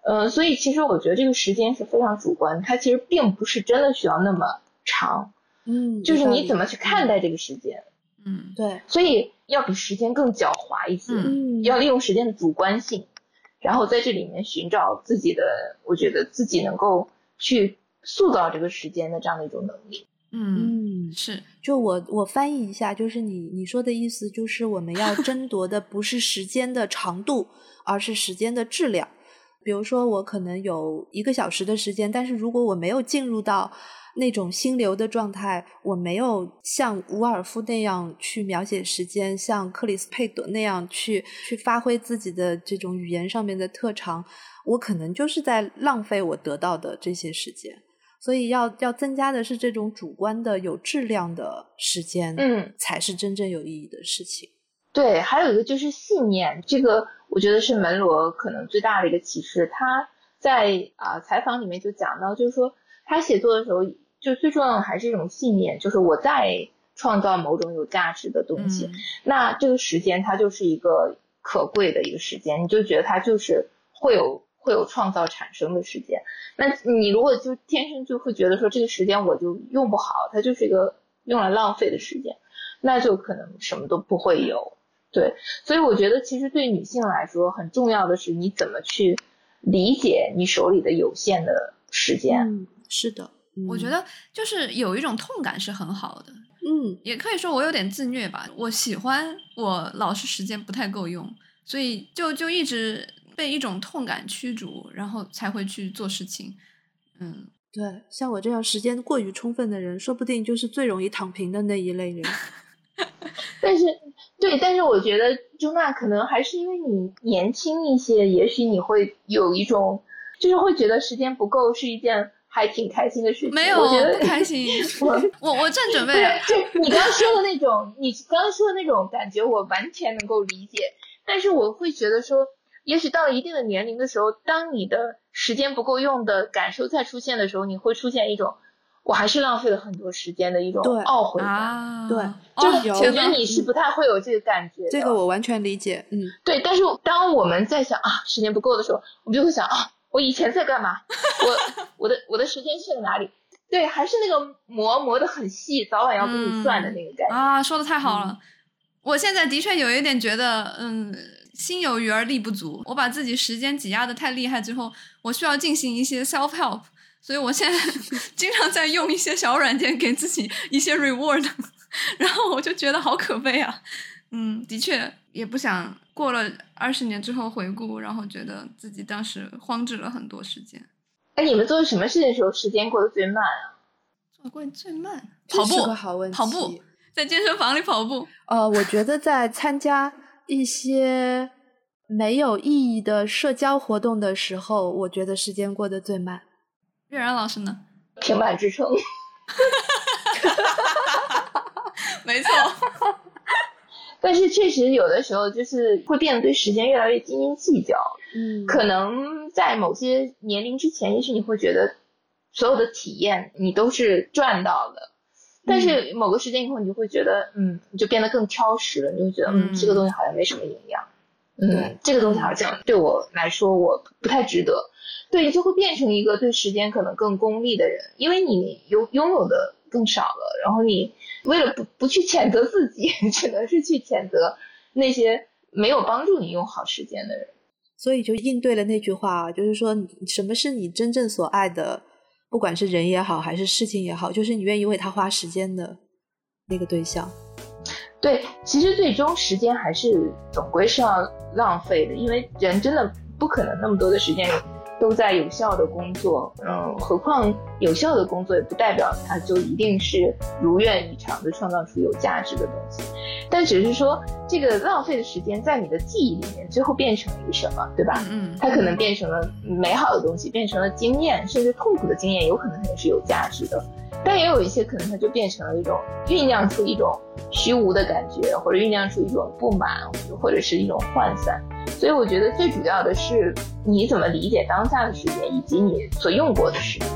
嗯，所以其实我觉得这个时间是非常主观，它其实并不是真的需要那么长。嗯，就是你怎么去看待这个时间。嗯，对，所以要比时间更狡猾一些，嗯，要利用时间的主观性。然后在这里面寻找自己的，我觉得自己能够去塑造这个时间的这样的一种能力。嗯，是。就我我翻译一下，就是你你说的意思，就是我们要争夺的不是时间的长度，而是时间的质量。比如说，我可能有一个小时的时间，但是如果我没有进入到。那种心流的状态，我没有像伍尔夫那样去描写时间，像克里斯佩德那样去去发挥自己的这种语言上面的特长，我可能就是在浪费我得到的这些时间。所以要要增加的是这种主观的有质量的时间，嗯，才是真正有意义的事情。对，还有一个就是信念，这个我觉得是门罗可能最大的一个启示。他在啊采访里面就讲到，就是说他写作的时候。就最重要的还是一种信念，就是我在创造某种有价值的东西。那这个时间它就是一个可贵的一个时间，你就觉得它就是会有会有创造产生的时间。那你如果就天生就会觉得说这个时间我就用不好，它就是一个用来浪费的时间，那就可能什么都不会有。对，所以我觉得其实对女性来说很重要的是你怎么去理解你手里的有限的时间。嗯，是的。我觉得就是有一种痛感是很好的，嗯，也可以说我有点自虐吧。我喜欢我老是时间不太够用，所以就就一直被一种痛感驱逐，然后才会去做事情。嗯，对，像我这样时间过于充分的人，说不定就是最容易躺平的那一类人。但是，对，但是我觉得周娜可能还是因为你年轻一些，也许你会有一种，就是会觉得时间不够是一件。还挺开心的事情，没有，我觉得不开心。我我我正准备，就你刚刚说的那种，你刚刚说的那种感觉，我完全能够理解。但是我会觉得说，也许到了一定的年龄的时候，当你的时间不够用的感受再出现的时候，你会出现一种，我还是浪费了很多时间的一种懊悔感。对，就是我觉得你是不太会有这个感觉。这个我完全理解。嗯，对。但是当我们在想啊，时间不够的时候，我们就会想啊，我以前在干嘛？我 我的我的时间去了哪里？对，还是那个磨磨的很细，早晚要给你算的那个感觉。啊，说的太好了。我现在的确有一点觉得，嗯，心有余而力不足。我把自己时间挤压的太厉害之后，我需要进行一些 self help。所以我现在 经常在用一些小软件给自己一些 reward，然后我就觉得好可悲啊。嗯，的确也不想过了二十年之后回顾，然后觉得自己当时荒置了很多时间。哎，你们做什么事的时候时间过得最慢啊？做过最慢？跑步。跑步，在健身房里跑步。呃，我觉得在参加一些没有意义的社交活动的时候，我觉得时间过得最慢。月然老师呢？平板支撑，没错。但是确实有的时候就是会变得对时间越来越斤斤计较。嗯，可能在某些年龄之前，也许你会觉得所有的体验你都是赚到的，但是某个时间以后，你就会觉得，嗯，你就变得更挑食了。你就觉得，嗯，这个东西好像没什么营养。嗯，这个东西好像对我来说，我不太值得。对，就会变成一个对时间可能更功利的人，因为你拥拥有的更少了，然后你为了不不去谴责自己，只能是去谴责那些没有帮助你用好时间的人。所以就应对了那句话，就是说，什么是你真正所爱的，不管是人也好，还是事情也好，就是你愿意为他花时间的那个对象。对，其实最终时间还是总归是要浪费的，因为人真的不可能那么多的时间。都在有效的工作，嗯，何况有效的工作也不代表他就一定是如愿以偿的创造出有价值的东西，但只是说这个浪费的时间在你的记忆里面最后变成了一个什么，对吧？嗯，它可能变成了美好的东西，变成了经验，甚至痛苦的经验，有可能它也是有价值的。但也有一些可能，它就变成了一种酝酿出一种虚无的感觉，或者酝酿出一种不满，或者是一种涣散。所以我觉得最主要的是你怎么理解当下的时间，以及你所用过的时间。